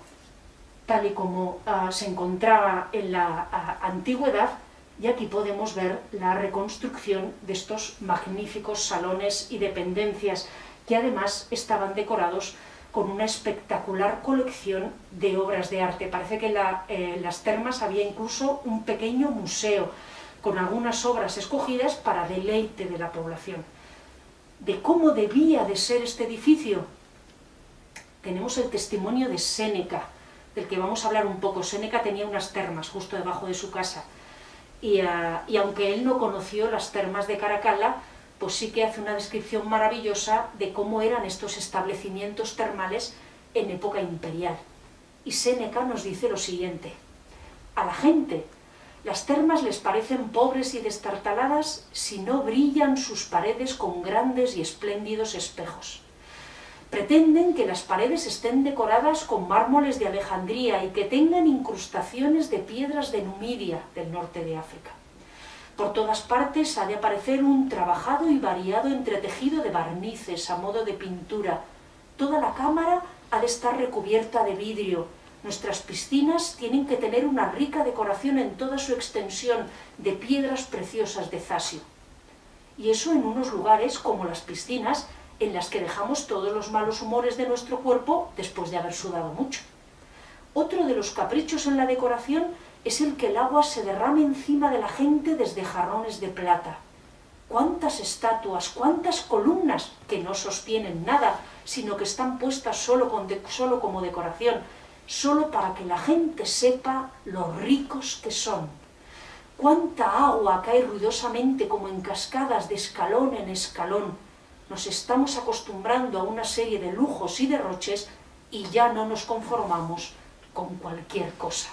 tal y como ah, se encontraba en la ah, antigüedad, y aquí podemos ver la reconstrucción de estos magníficos salones y dependencias que además estaban decorados con una espectacular colección de obras de arte. Parece que eh, las termas había incluso un pequeño museo con algunas obras escogidas para deleite de la población. De cómo debía de ser este edificio, tenemos el testimonio de Séneca, del que vamos a hablar un poco. Séneca tenía unas termas justo debajo de su casa y, aunque él no conoció las termas de Caracalla, pues sí que hace una descripción maravillosa de cómo eran estos establecimientos termales en época imperial. Y Séneca nos dice lo siguiente, a la gente las termas les parecen pobres y destartaladas si no brillan sus paredes con grandes y espléndidos espejos. Pretenden que las paredes estén decoradas con mármoles de Alejandría y que tengan incrustaciones de piedras de Numidia, del norte de África. Por todas partes ha de aparecer un trabajado y variado entretejido de barnices a modo de pintura. Toda la cámara ha de estar recubierta de vidrio. Nuestras piscinas tienen que tener una rica decoración en toda su extensión de piedras preciosas de zasio. Y eso en unos lugares como las piscinas en las que dejamos todos los malos humores de nuestro cuerpo después de haber sudado mucho. Otro de los caprichos en la decoración es el que el agua se derrame encima de la gente desde jarrones de plata. Cuántas estatuas, cuántas columnas que no sostienen nada, sino que están puestas solo, como decoración, solo para que la gente sepa lo ricos que son. Cuánta agua cae ruidosamente como en cascadas de escalón en escalón, nos estamos acostumbrando a una serie de lujos y derroches y ya no nos conformamos con cualquier cosa.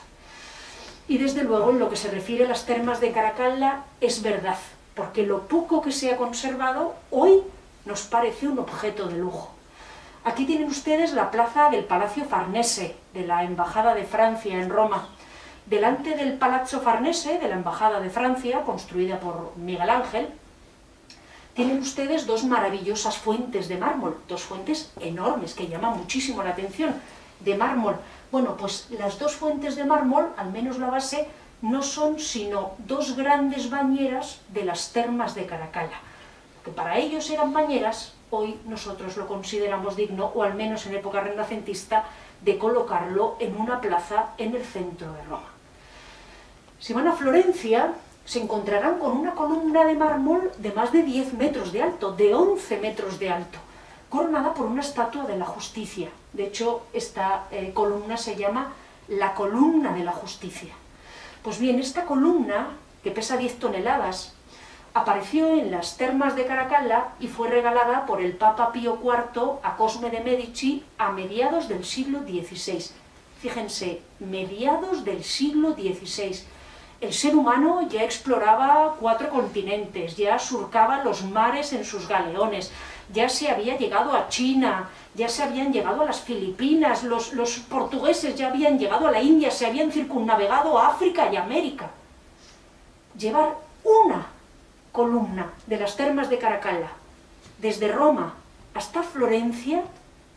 Y desde luego en lo que se refiere a las termas de Caracalla es verdad, porque lo poco que se ha conservado hoy nos parece un objeto de lujo. Aquí tienen ustedes la plaza del Palacio Farnese, de la Embajada de Francia en Roma. Delante del Palazzo Farnese, de la Embajada de Francia, construida por Miguel Ángel, tienen ustedes dos maravillosas fuentes de mármol, dos fuentes enormes que llaman muchísimo la atención, de mármol. Bueno, pues las dos fuentes de mármol, al menos la base, no son sino dos grandes bañeras de las termas de Caracalla. Que para ellos eran bañeras, hoy nosotros lo consideramos digno, o al menos en época renacentista, de colocarlo en una plaza en el centro de Roma. Si van a Florencia, se encontrarán con una columna de mármol de más de 10 metros de alto, de 11 metros de alto, coronada por una estatua de la justicia. De hecho, esta eh, columna se llama la columna de la justicia. Pues bien, esta columna, que pesa 10 toneladas, apareció en las termas de Caracalla y fue regalada por el Papa Pío IV a Cosme de Medici a mediados del siglo XVI. Fíjense, mediados del siglo XVI. El ser humano ya exploraba cuatro continentes, ya surcaba los mares en sus galeones, ya se había llegado a China, ya se habían llegado a las Filipinas, los, portugueses ya habían llegado a la India, se habían circunnavegado a África y América. Llevar una columna de las termas de Caracalla, desde Roma hasta Florencia,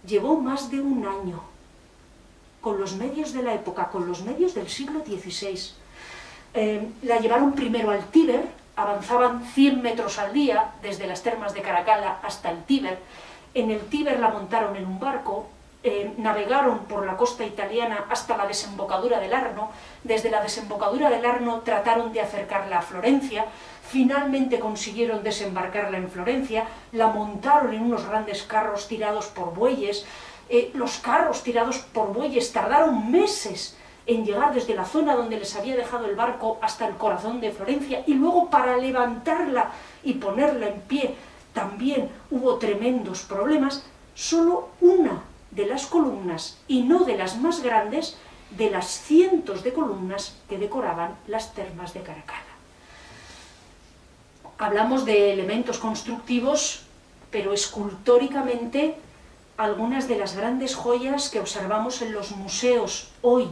llevó más de un año, con los medios de la época, con los medios del siglo XVI. Eh, la llevaron primero al Tíber, avanzaban 100 metros al día, desde las termas de Caracalla hasta el Tíber. En el Tíber la montaron en un barco, eh, navegaron por la costa italiana hasta la desembocadura del Arno, desde la desembocadura del Arno trataron de acercarla a Florencia, finalmente consiguieron desembarcarla en Florencia, la montaron en unos grandes carros tirados por bueyes, eh, los carros tirados por bueyes tardaron meses en llegar desde la zona donde les había dejado el barco hasta el corazón de Florencia y luego para levantarla y ponerla en pie también hubo tremendos problemas, solo una de las columnas, y no de las más grandes, de las cientos de columnas que decoraban las termas de Caracalla. Hablamos de elementos constructivos, pero escultóricamente algunas de las grandes joyas que observamos en los museos hoy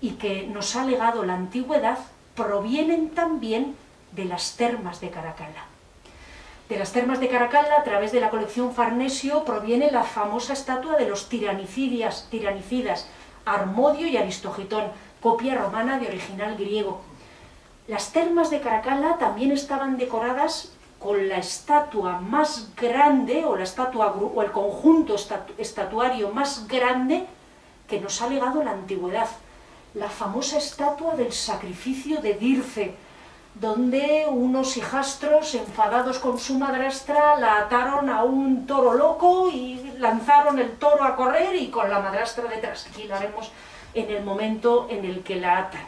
y que nos ha legado la antigüedad provienen también de las termas de Caracalla. De las termas de Caracalla, a través de la colección Farnesio, proviene la famosa estatua de los tiranicidas, tiranicidas Armodio y Aristogitón, copia romana de original griego. Las termas de Caracalla también estaban decoradas con la estatua más grande, o, la estatua, o el conjunto estatuario más grande que nos ha legado la antigüedad. La famosa estatua del sacrificio de Dirce, donde unos hijastros enfadados con su madrastra la ataron a un toro loco y lanzaron el toro a correr y con la madrastra detrás. Aquí la vemos en el momento en el que la atan.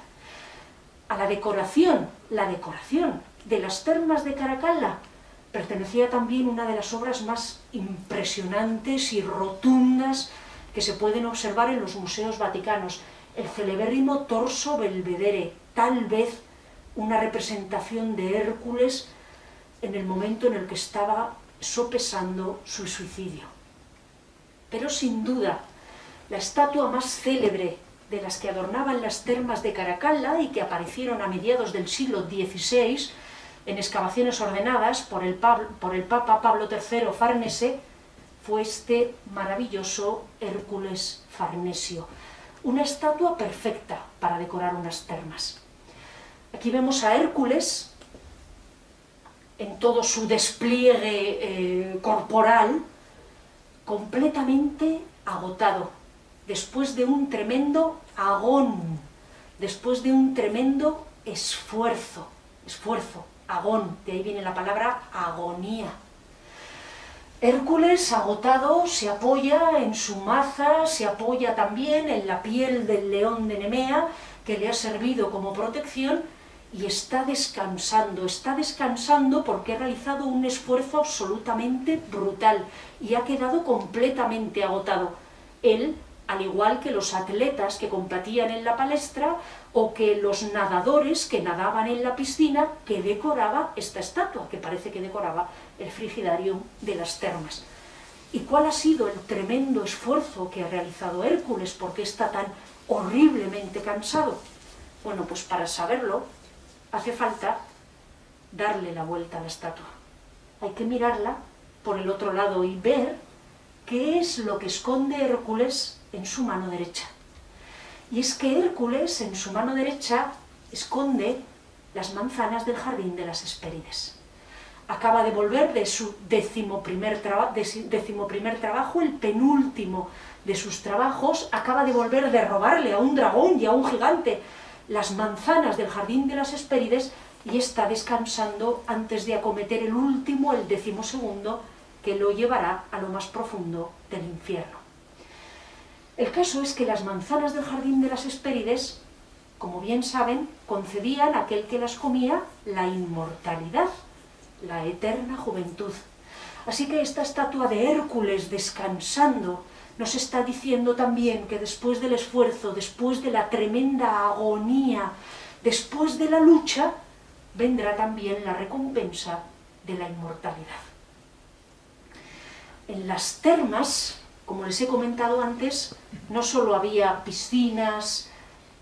A la decoración, la decoración de las termas de Caracalla pertenecía también una de las obras más impresionantes y rotundas que se pueden observar en los museos vaticanos, el celebérrimo torso belvedere, tal vez una representación de Hércules en el momento en el que estaba sopesando su suicidio. Pero sin duda, la estatua más célebre de las que adornaban las termas de Caracalla y que aparecieron a mediados del siglo XVI en excavaciones ordenadas por el, por el Papa Pablo III Farnese, fue este maravilloso Hércules Farnesio, una estatua perfecta para decorar unas termas. Aquí vemos a Hércules en todo su despliegue eh, corporal, completamente agotado, después de un tremendo agón, después de un tremendo esfuerzo, esfuerzo, agón, de ahí viene la palabra agonía. Hércules, agotado, se apoya en su maza, se apoya también en la piel del león de Nemea, que le ha servido como protección, y está descansando, está descansando porque ha realizado un esfuerzo absolutamente brutal y ha quedado completamente agotado. Él, al igual que los atletas que competían en la palestra o que los nadadores que nadaban en la piscina que decoraba esta estatua, que parece que decoraba el frigidarium de las termas. ¿Y cuál ha sido el tremendo esfuerzo que ha realizado Hércules? porque está tan horriblemente cansado? Bueno, pues para saberlo hace falta darle la vuelta a la estatua. hay que mirarla por el otro lado y ver qué es lo que esconde Hércules en su mano derecha. Y es que Hércules en su mano derecha esconde las manzanas del jardín de las Hespérides. Acaba de volver de su decimoprimer, primer trabajo, el penúltimo de sus trabajos, acaba de volver de robarle a un dragón y a un gigante las manzanas del jardín de las Hespérides y está descansando antes de acometer el último, el decimosegundo, que lo llevará a lo más profundo del infierno. El caso es que las manzanas del jardín de las Hespérides, como bien saben, concedían a aquel que las comía la inmortalidad, la eterna juventud. Así que esta estatua de Hércules descansando nos está diciendo también que después del esfuerzo, después de la tremenda agonía, después de la lucha, vendrá también la recompensa de la inmortalidad. En las termas, como les he comentado antes, no solo había piscinas,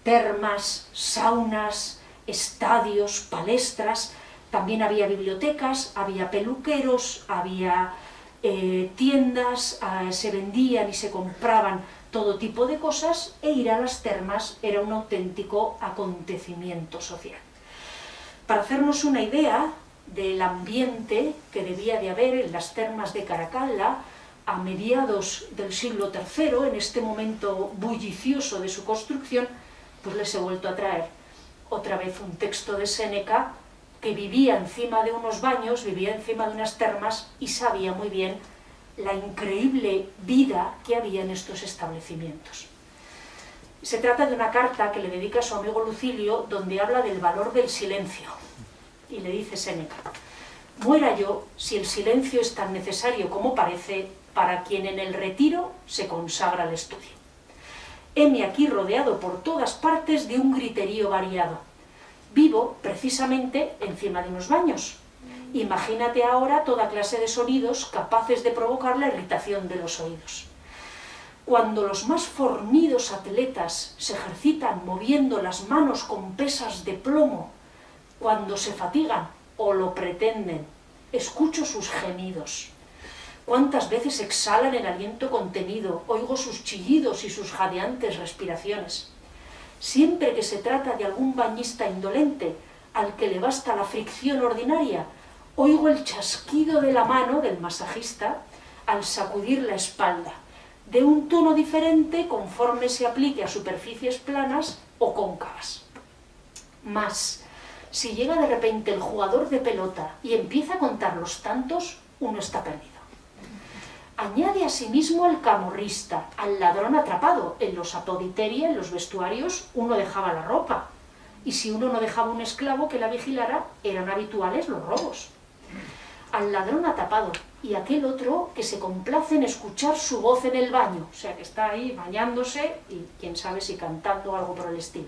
termas, saunas, estadios, palestras, también había bibliotecas, había peluqueros, había eh, tiendas, ah, se vendían y se compraban todo tipo de cosas e ir a las termas era un auténtico acontecimiento social. Para hacernos una idea del ambiente que debía de haber en las termas de Caracalla a mediados del siglo III, en este momento bullicioso de su construcción, pues les he vuelto a traer otra vez un texto de Séneca que vivía encima de unos baños, vivía encima de unas termas y sabía muy bien la increíble vida que había en estos establecimientos. Se trata de una carta que le dedica a su amigo Lucilio, donde habla del valor del silencio. Y le dice Séneca, muera yo si el silencio es tan necesario como parece para quien en el retiro se consagra al estudio. Heme aquí rodeado por todas partes de un griterío variado. Vivo precisamente encima de unos baños. Imagínate ahora toda clase de sonidos capaces de provocar la irritación de los oídos. Cuando los más fornidos atletas se ejercitan moviendo las manos con pesas de plomo, cuando se fatigan o lo pretenden, escucho sus gemidos. Cuántas veces exhalan el aliento contenido, oigo sus chillidos y sus jadeantes respiraciones. Siempre que se trata de algún bañista indolente, al que le basta la fricción ordinaria, oigo el chasquido de la mano del masajista al sacudir la espalda, de un tono diferente conforme se aplique a superficies planas o cóncavas. Más, si llega de repente el jugador de pelota y empieza a contar los tantos, uno está perdido. Añade asimismo al camorrista, al ladrón atrapado. En los apoditeria, en los vestuarios, uno dejaba la ropa. Y si uno no dejaba un esclavo que la vigilara, eran habituales los robos. Al ladrón atapado, y aquel otro que se complace en escuchar su voz en el baño, o sea, que está ahí bañándose y quién sabe si cantando algo por el estilo.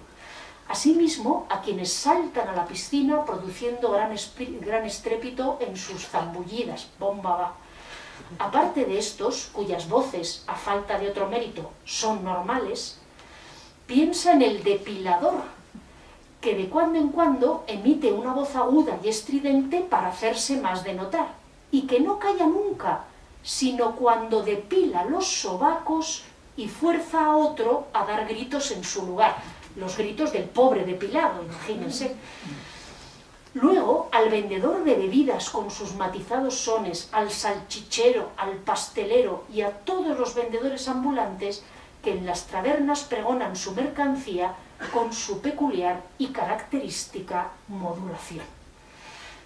Asimismo, a quienes saltan a la piscina produciendo gran, gran estrépito en sus zambullidas, bomba va. Aparte de estos, cuyas voces, a falta de otro mérito, son normales, piensa en el depilador, que de cuando en cuando emite una voz aguda y estridente para hacerse más de notar y que no calla nunca, sino cuando depila los sobacos y fuerza a otro a dar gritos en su lugar. Los gritos del pobre depilado, imagínense. Luego, al vendedor de bebidas con sus matizados sones, al salchichero, al pastelero y a todos los vendedores ambulantes que en las tabernas pregonan su mercancía con su peculiar y característica modulación.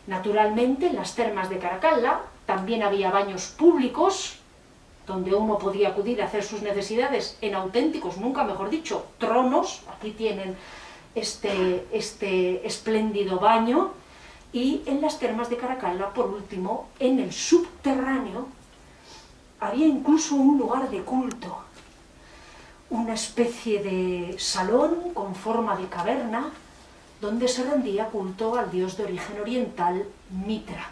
Naturalmente, en las termas de Caracalla también había baños públicos, donde uno podía acudir a hacer sus necesidades en auténticos, nunca mejor dicho, tronos. Aquí tienen este, este espléndido baño. Y en las termas de Caracalla, por último, en el subterráneo, había incluso un lugar de culto, una especie de salón con forma de caverna, donde se rendía culto al dios de origen oriental Mitra,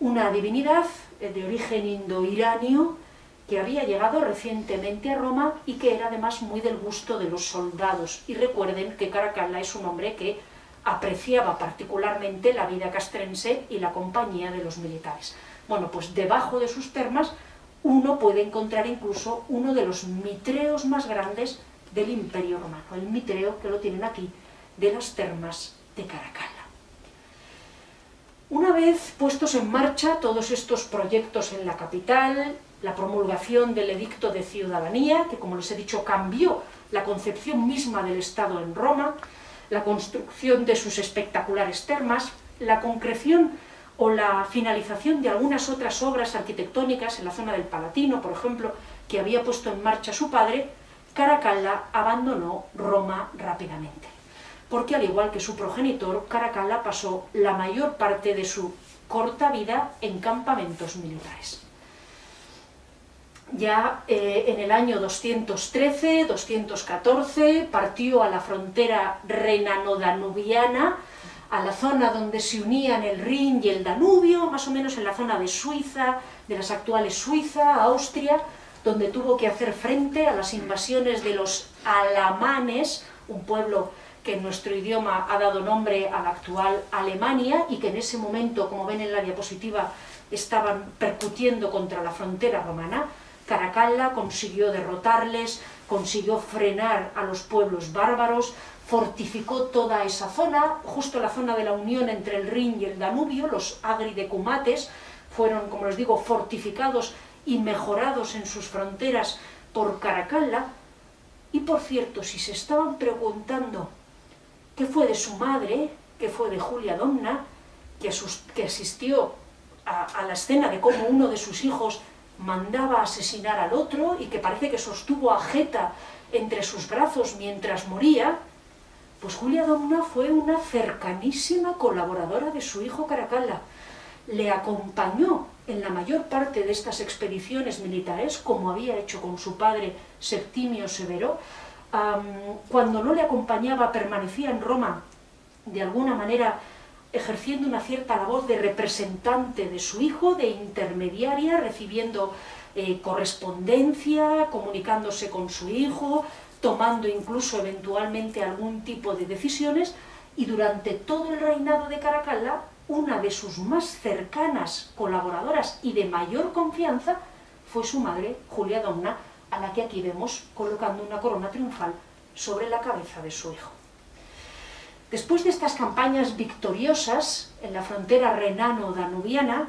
una divinidad de origen indo-iranio que había llegado recientemente a Roma y que era además muy del gusto de los soldados. Y recuerden que Caracalla es un hombre que apreciaba particularmente la vida castrense y la compañía de los militares. Bueno, pues debajo de sus termas uno puede encontrar incluso uno de los mitreos más grandes del Imperio Romano, el mitreo que lo tienen aquí, de las termas de Caracalla. Una vez puestos en marcha todos estos proyectos en la capital, la promulgación del Edicto de Ciudadanía, que como les he dicho cambió la concepción misma del Estado en Roma, la construcción de sus espectaculares termas, la concreción o la finalización de algunas otras obras arquitectónicas en la zona del Palatino, por ejemplo, que había puesto en marcha su padre, Caracalla abandonó Roma rápidamente, porque al igual que su progenitor, Caracalla pasó la mayor parte de su corta vida en campamentos militares. Ya eh, en el año 213-214 partió a la frontera renano-danubiana, a la zona donde se unían el Rin y el Danubio, más o menos en la zona de Suiza, de las actuales Suiza, Austria, donde tuvo que hacer frente a las invasiones de los alamanes, un pueblo que en nuestro idioma ha dado nombre a la actual Alemania y que en ese momento, como ven en la diapositiva, estaban percutiendo contra la frontera romana. Caracalla consiguió derrotarles, consiguió frenar a los pueblos bárbaros, fortificó toda esa zona, justo la zona de la unión entre el Rin y el Danubio, los agridecumates fueron, como les digo, fortificados y mejorados en sus fronteras por Caracalla. Y por cierto, si se estaban preguntando qué fue de su madre, qué fue de Julia Domna, que, asistió a, a la escena de cómo uno de sus hijos mandaba asesinar al otro y que parece que sostuvo a Geta entre sus brazos mientras moría, pues Julia Domna fue una cercanísima colaboradora de su hijo Caracalla. Le acompañó en la mayor parte de estas expediciones militares, como había hecho con su padre Septimio Severo. cuando no le acompañaba, permanecía en Roma de alguna manera ejerciendo una cierta labor de representante de su hijo, de intermediaria, recibiendo eh, correspondencia, comunicándose con su hijo, tomando incluso eventualmente algún tipo de decisiones, y durante todo el reinado de Caracalla, una de sus más cercanas colaboradoras y de mayor confianza fue su madre, Julia Domna, a la que aquí vemos colocando una corona triunfal sobre la cabeza de su hijo. Después de estas campañas victoriosas en la frontera renano-danubiana,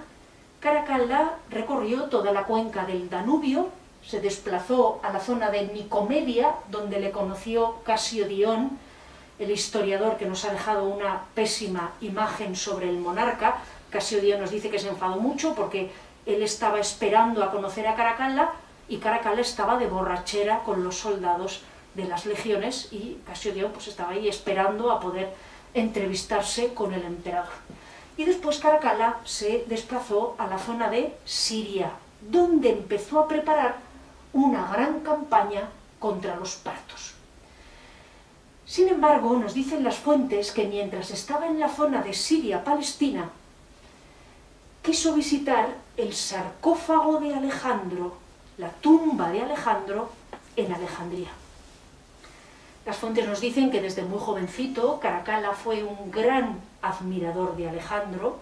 Caracalla recorrió toda la cuenca del Danubio, se desplazó a la zona de Nicomedia, donde le conoció Casio Dion, el historiador que nos ha dejado una pésima imagen sobre el monarca. Casio Dion nos dice que se enfadó mucho porque él estaba esperando a conocer a Caracalla y Caracalla estaba de borrachera con los soldados de las legiones y Casio Dion pues, estaba ahí esperando a poder entrevistarse con el emperador. Y después Caracalla se desplazó a la zona de Siria, donde empezó a preparar una gran campaña contra los partos. Sin embargo, nos dicen las fuentes que mientras estaba en la zona de Siria-Palestina, quiso visitar el sarcófago de Alejandro, la tumba de Alejandro, en Alejandría. Las fuentes nos dicen que desde muy jovencito Caracalla fue un gran admirador de Alejandro,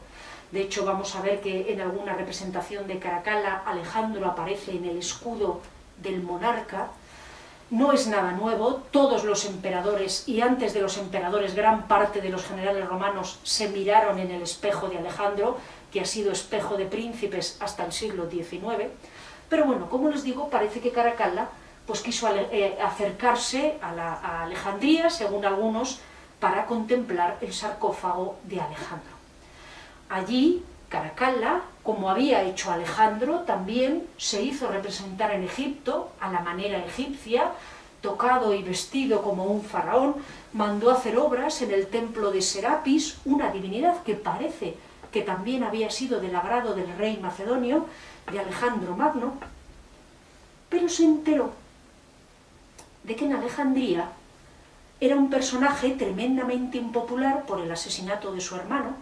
de hecho vamos a ver que en alguna representación de Caracalla Alejandro aparece en el escudo del monarca, no es nada nuevo, todos los emperadores y antes de los emperadores gran parte de los generales romanos se miraron en el espejo de Alejandro, que ha sido espejo de príncipes hasta el siglo XIX, pero bueno, como les digo, parece que Caracalla pues quiso eh, acercarse a, a Alejandría, según algunos, para contemplar el sarcófago de Alejandro. Allí Caracalla, como había hecho Alejandro, también se hizo representar en Egipto a la manera egipcia, tocado y vestido como un faraón, mandó hacer obras en el templo de Serapis, una divinidad que parece que también había sido del agrado del rey macedonio, de Alejandro Magno, pero se enteró de que en Alejandría era un personaje tremendamente impopular por el asesinato de su hermano,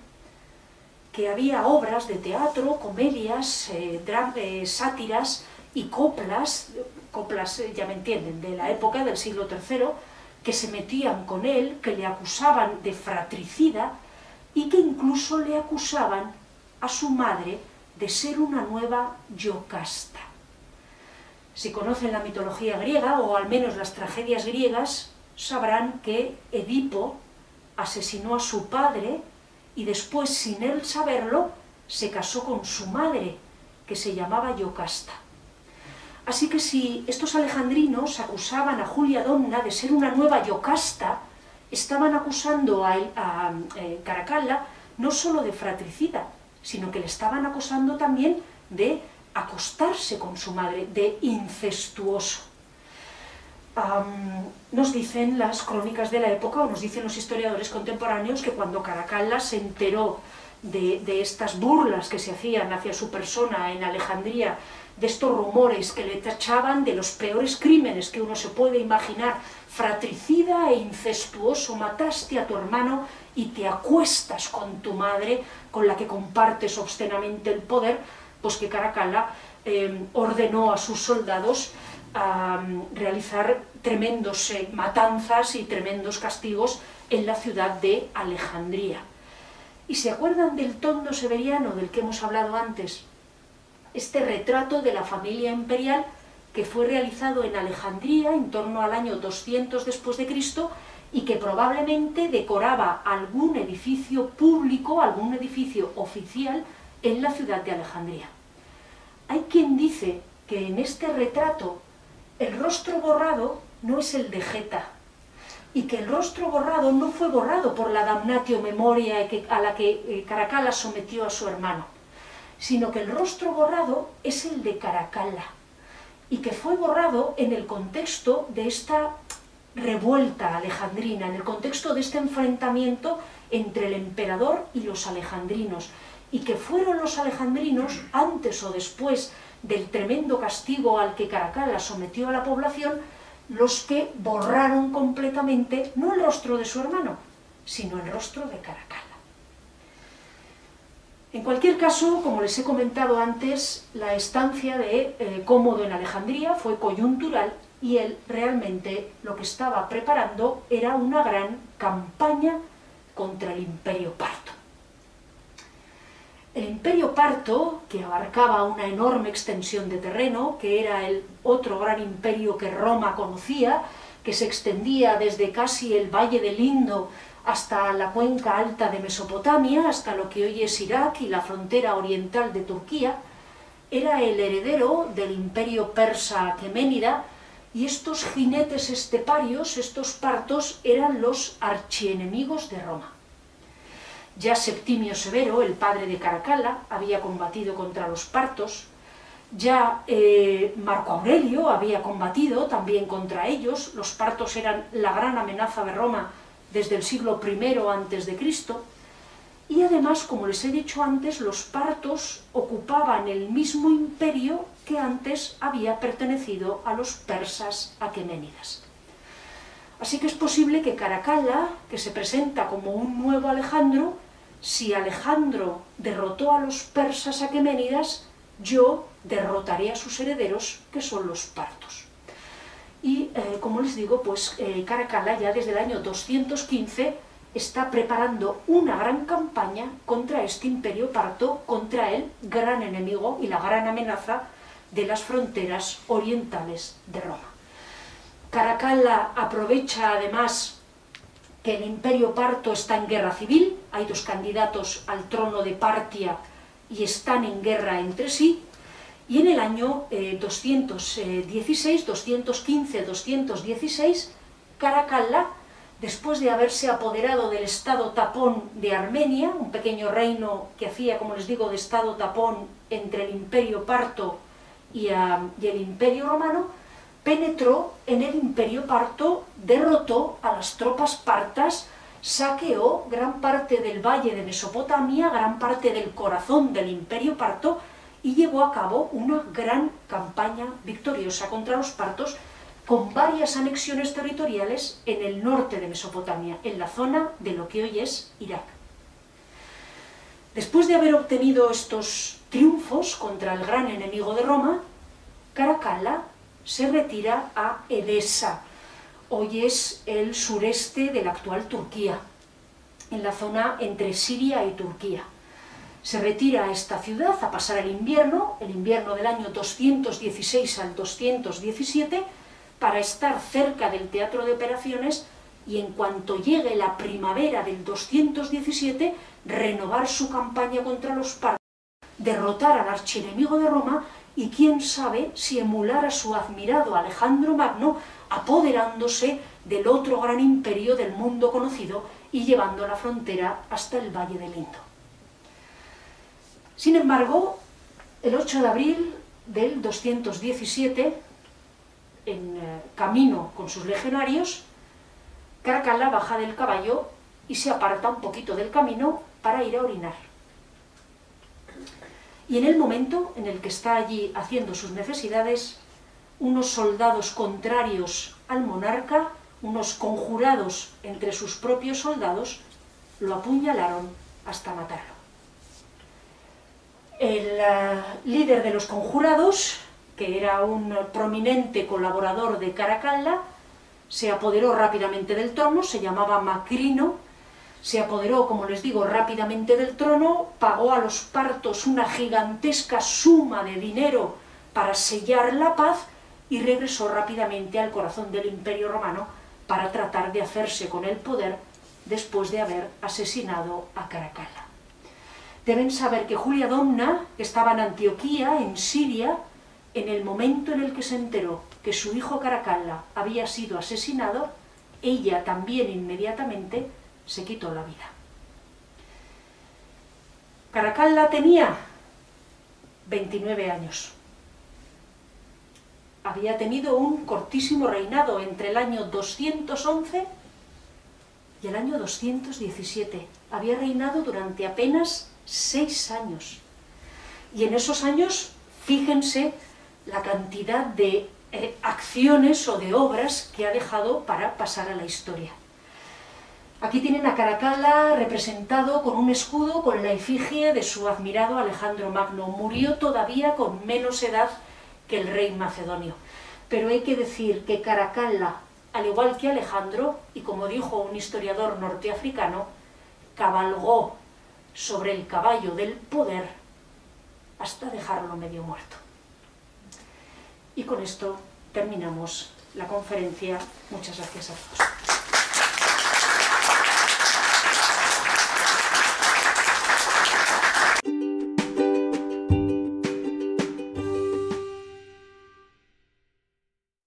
que había obras de teatro, comedias, eh, eh, sátiras y coplas, coplas eh, ya me entienden, de la época del siglo III, que se metían con él, que le acusaban de fratricida y que incluso le acusaban a su madre de ser una nueva Yocasta. Si conocen la mitología griega, o al menos las tragedias griegas, sabrán que Edipo asesinó a su padre y después, sin él saberlo, se casó con su madre, que se llamaba Yocasta. Así que si estos alejandrinos acusaban a Julia Domna de ser una nueva Yocasta, estaban acusando a, eh, Caracalla no solo de fratricida, sino que le estaban acusando también de acostarse con su madre, de incestuoso. nos dicen las crónicas de la época, o nos dicen los historiadores contemporáneos, que cuando Caracalla se enteró de, de estas burlas que se hacían hacia su persona en Alejandría de estos rumores que le tachaban de los peores crímenes que uno se puede imaginar, fratricida e incestuoso, mataste a tu hermano y te acuestas con tu madre, con la que compartes obscenamente el poder, pues que Caracalla eh, ordenó a sus soldados a realizar tremendos eh, matanzas y tremendos castigos en la ciudad de Alejandría. ¿Y se acuerdan del tondo severiano del que hemos hablado antes? este retrato de la familia imperial que fue realizado en Alejandría en torno al año 200 después de Cristo y que probablemente decoraba algún edificio público, algún edificio oficial en la ciudad de Alejandría. Hay quien dice que en este retrato el rostro borrado no es el de Geta y que el rostro borrado no fue borrado por la damnatio memoria a la que eh, Caracalla sometió a su hermano sino que el rostro borrado es el de Caracalla, y que fue borrado en el contexto de esta revuelta alejandrina, en el contexto de este enfrentamiento entre el emperador y los alejandrinos, y que fueron los alejandrinos, antes o después del tremendo castigo al que Caracalla sometió a la población, los que borraron completamente no el rostro de su hermano, sino el rostro de Caracalla. En cualquier caso, como les he comentado antes, la estancia de eh, Cómodo en Alejandría fue coyuntural y él realmente lo que estaba preparando era una gran campaña contra el imperio parto. El imperio parto, que abarcaba una enorme extensión de terreno, que era el otro gran imperio que Roma conocía, que se extendía desde casi el valle del Indo hasta la cuenca alta de Mesopotamia, hasta lo que hoy es Irak y la frontera oriental de Turquía, era el heredero del imperio persa aqueménida y estos jinetes esteparios, estos partos, eran los archienemigos de Roma. Ya Septimio Severo, el padre de Caracalla, había combatido contra los partos, ya eh, Marco Aurelio había combatido también contra ellos, los partos eran la gran amenaza de Roma desde el siglo I antes de Cristo, y además, como les he dicho antes, los partos ocupaban el mismo imperio que antes había pertenecido a los persas aqueménidas. Así que es posible que Caracalla, que se presenta como un nuevo Alejandro, si Alejandro derrotó a los persas aqueménidas, yo derrotaré a sus herederos, que son los partos. Y, eh, como les digo, pues eh, Caracalla ya desde el año 215 está preparando una gran campaña contra este imperio parto, contra el gran enemigo y la gran amenaza de las fronteras orientales de Roma. Caracalla aprovecha además que el imperio parto está en guerra civil, hay dos candidatos al trono de Partia y están en guerra entre sí, y en el año 216, 215, 216, Caracalla, después de haberse apoderado del estado tapón de Armenia, un pequeño reino que hacía, como les digo, de estado tapón entre el imperio parto y, y el imperio romano, penetró en el imperio parto, derrotó a las tropas partas, saqueó gran parte del valle de Mesopotamia, gran parte del corazón del imperio parto, y llevó a cabo una gran campaña victoriosa contra los partos con varias anexiones territoriales en el norte de Mesopotamia, en la zona de lo que hoy es Irak. Después de haber obtenido estos triunfos contra el gran enemigo de Roma, Caracalla se retira a Edesa, hoy es el sureste de la actual Turquía, en la zona entre Siria y Turquía. Se retira a esta ciudad a pasar el invierno, el invierno del año 216 al 217, para estar cerca del teatro de operaciones y en cuanto llegue la primavera del 217, renovar su campaña contra los partos, derrotar al archienemigo de Roma y quién sabe si emular a su admirado Alejandro Magno apoderándose del otro gran imperio del mundo conocido y llevando la frontera hasta el Valle del Indo. Sin embargo, el 8 de abril del 217, en eh, camino con sus legionarios, Caracalla baja del caballo y se aparta un poquito del camino para ir a orinar. Y en el momento en el que está allí haciendo sus necesidades, unos soldados contrarios al monarca, unos conjurados entre sus propios soldados, lo apuñalaron hasta matarlo. El eh, líder de los conjurados, que era un prominente colaborador de Caracalla, se apoderó rápidamente del trono, se llamaba Macrino, se apoderó, como les digo, rápidamente del trono, pagó a los partos una gigantesca suma de dinero para sellar la paz y regresó rápidamente al corazón del Imperio Romano para tratar de hacerse con el poder después de haber asesinado a Caracalla. Deben saber que Julia Domna, estaba en Antioquía, en Siria, en el momento en el que se enteró que su hijo Caracalla había sido asesinado, ella también inmediatamente se quitó la vida. Caracalla tenía 29 años había tenido un cortísimo reinado entre el año 211 y el año 217. Había reinado durante apenas seis años. Y en esos años, fíjense la cantidad de eh, acciones o de obras que ha dejado para pasar a la historia. Aquí tienen a Caracalla representado con un escudo con la efigie de su admirado Alejandro Magno. Murió todavía con menos edad que el rey macedonio. Pero hay que decir que Caracalla, al igual que Alejandro, y como dijo un historiador norteafricano, cabalgó sobre el caballo del poder hasta dejarlo medio muerto. Y con esto terminamos la conferencia. Muchas gracias a todos.